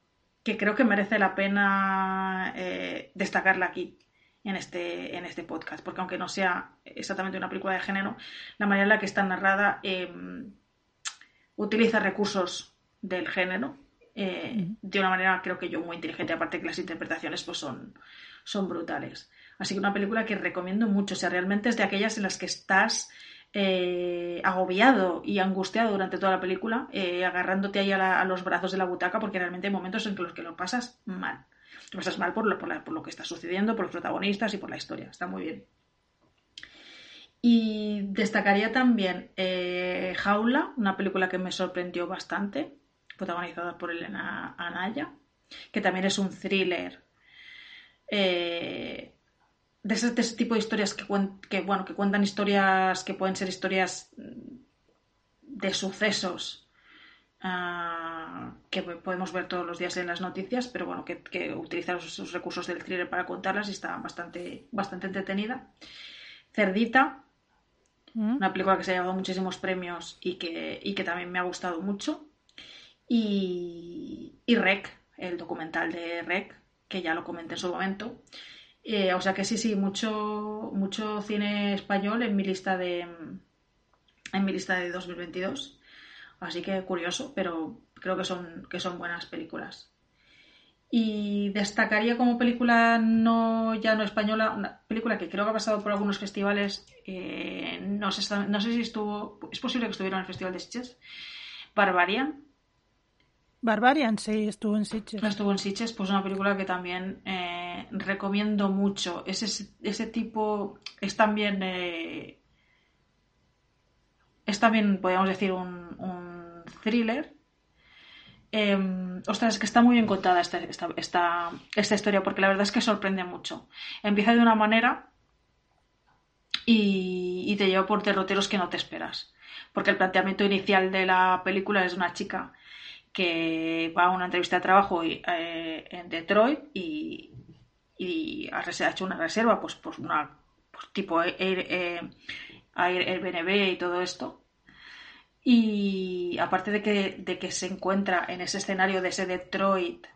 que creo que merece la pena eh, destacarla aquí en este, en este podcast, porque aunque no sea exactamente una película de género, la manera en la que está narrada eh, utiliza recursos del género eh, de una manera creo que yo muy inteligente, aparte que las interpretaciones pues son, son brutales. Así que una película que recomiendo mucho. O sea, realmente es de aquellas en las que estás eh, agobiado y angustiado durante toda la película, eh, agarrándote ahí a, los brazos de la butaca, porque realmente hay momentos en los que lo pasas mal. Lo pasas mal por lo, por, lo que está sucediendo, por los protagonistas y por la historia. Está muy bien. Y destacaría también eh, Jaula, una película que me sorprendió bastante, protagonizada por Elena Anaya, que también es un thriller eh, de, ese, tipo de historias que, que, bueno, que cuentan historias que pueden ser historias de sucesos ah, que podemos ver todos los días en las noticias, pero bueno, que, que utilizan esos recursos del thriller para contarlas y está bastante, bastante entretenida. Cerdita, mm. una película que se ha llevado muchísimos premios y que, y que también me ha gustado mucho. Y, y Rec, el documental de Rec, que ya lo comenté en su momento. Eh, o sea que sí, sí, mucho, mucho cine español en mi lista de en mi lista de 2022. Así que curioso, pero creo que son, que son buenas películas. Y destacaría como película no ya no española, una película que creo que ha pasado por algunos festivales, eh, no, sé, no sé si estuvo, es posible que estuviera en el Festival de Sitges, Barbarian, Barbarian, sí, estuvo en Sitges. Estuvo en Sitges, pues una película que también eh, recomiendo mucho. Ese, ese tipo es también. Eh, es también, podríamos decir, un, un thriller. Eh, ostras, es que está muy bien contada esta, esta, esta, esta historia, porque la verdad es que sorprende mucho. Empieza de una manera y, te lleva por derroteros que no te esperas. Porque el planteamiento inicial de la película es una chica que va a una entrevista de trabajo eh, en Detroit y, ha hecho una reserva, pues, pues una pues tipo eh, Airbnb y todo esto. Y aparte de que, de que se encuentra en ese escenario de ese Detroit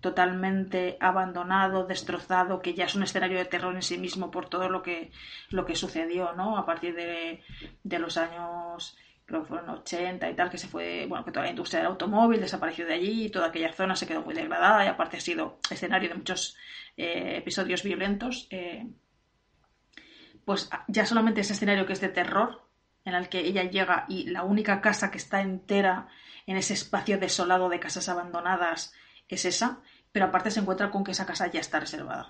totalmente abandonado, destrozado, que ya es un escenario de terror en sí mismo por todo lo que, lo que sucedió, ¿no? A partir de, de los años creo fueron 80 y tal, que se fue, bueno, que toda la industria del automóvil desapareció de allí toda aquella zona se quedó muy degradada y aparte ha sido escenario de muchos eh, episodios violentos. Eh, pues ya solamente ese escenario que es de terror, en el que ella llega y la única casa que está entera en ese espacio desolado de casas abandonadas es esa, pero aparte se encuentra con que esa casa ya está reservada.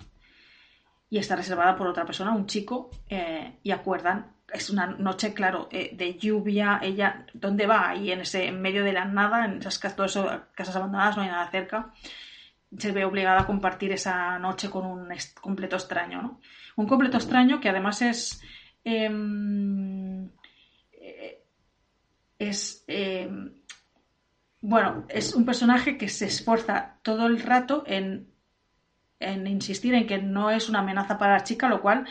Y está reservada por otra persona, un chico, eh, y acuerdan es una noche, claro, eh, de lluvia, ella, ¿dónde va? Ahí en ese, en medio de la nada, en esas todo eso, casas abandonadas, no hay nada cerca. Se ve obligada a compartir esa noche con un completo extraño, ¿no? Un completo extraño que además es. Em, eh, es. Em, bueno, es un personaje que se esfuerza todo el rato en, en insistir en que no es una amenaza para la chica, lo cual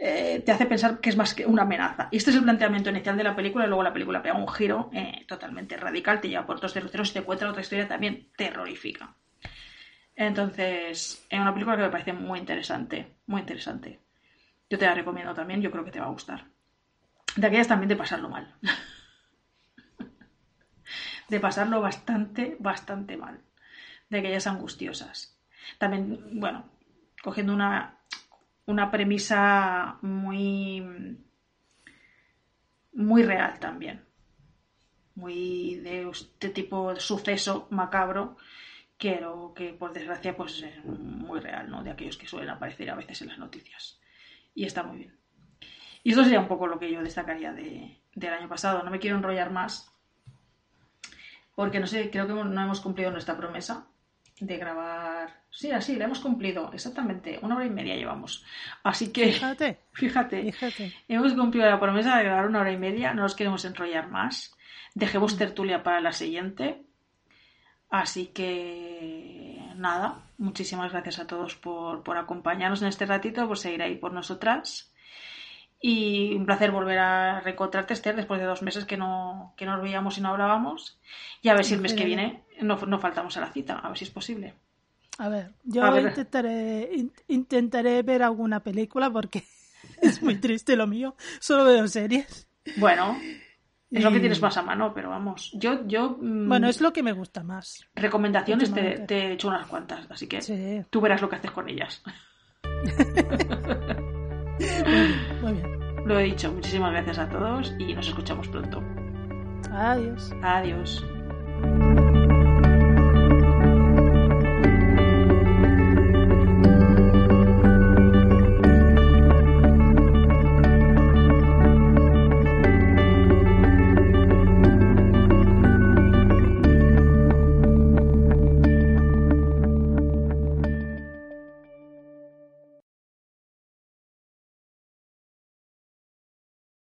eh, te hace pensar que es más que una amenaza. Y este es el planteamiento inicial de la película, y luego la película pega un giro eh, totalmente radical, te lleva por otros derroteros y te cuenta otra historia también terrorífica. Entonces, es una película que me parece muy interesante, muy interesante. Yo te la recomiendo también, yo creo que te va a gustar. De aquellas también de pasarlo mal. [laughs] de pasarlo bastante, bastante mal. De aquellas angustiosas. También, bueno, cogiendo una una premisa muy, muy real también. Muy de este tipo de suceso macabro, que, que por desgracia pues es muy real, ¿no? De aquellos que suelen aparecer a veces en las noticias. Y está muy bien. Y esto sería un poco lo que yo destacaría de, del año pasado. No me quiero enrollar más, porque no sé, creo que no hemos cumplido nuestra promesa de grabar. Sí, así, la hemos cumplido. Exactamente, una hora y media llevamos. Así que. [laughs] Fíjate. Fíjate. Hemos cumplido la promesa de grabar una hora y media. No nos queremos enrollar más. Dejemos mm. tertulia para la siguiente. Así que. Nada. Muchísimas gracias a todos por, por acompañarnos en este ratito, por seguir ahí por nosotras. Y un placer volver a reencontrarte, Esther, después de dos meses que no, que nos veíamos y no hablábamos. Y a ver si el mes que viene no, no faltamos a la cita, a ver si es posible. A ver, yo Intentaré, intentaré ver alguna película porque [laughs] es muy triste lo mío. Solo veo series. Bueno, es lo que tienes más a mano, pero vamos. Yo, yo. Mm, bueno, es lo que me gusta más. Recomendaciones te, he hecho unas cuantas, así que tú verás lo que haces con ellas. [laughs] Muy bien, muy bien. Lo he dicho, muchísimas gracias a todos y nos escuchamos pronto. Adiós. Adiós.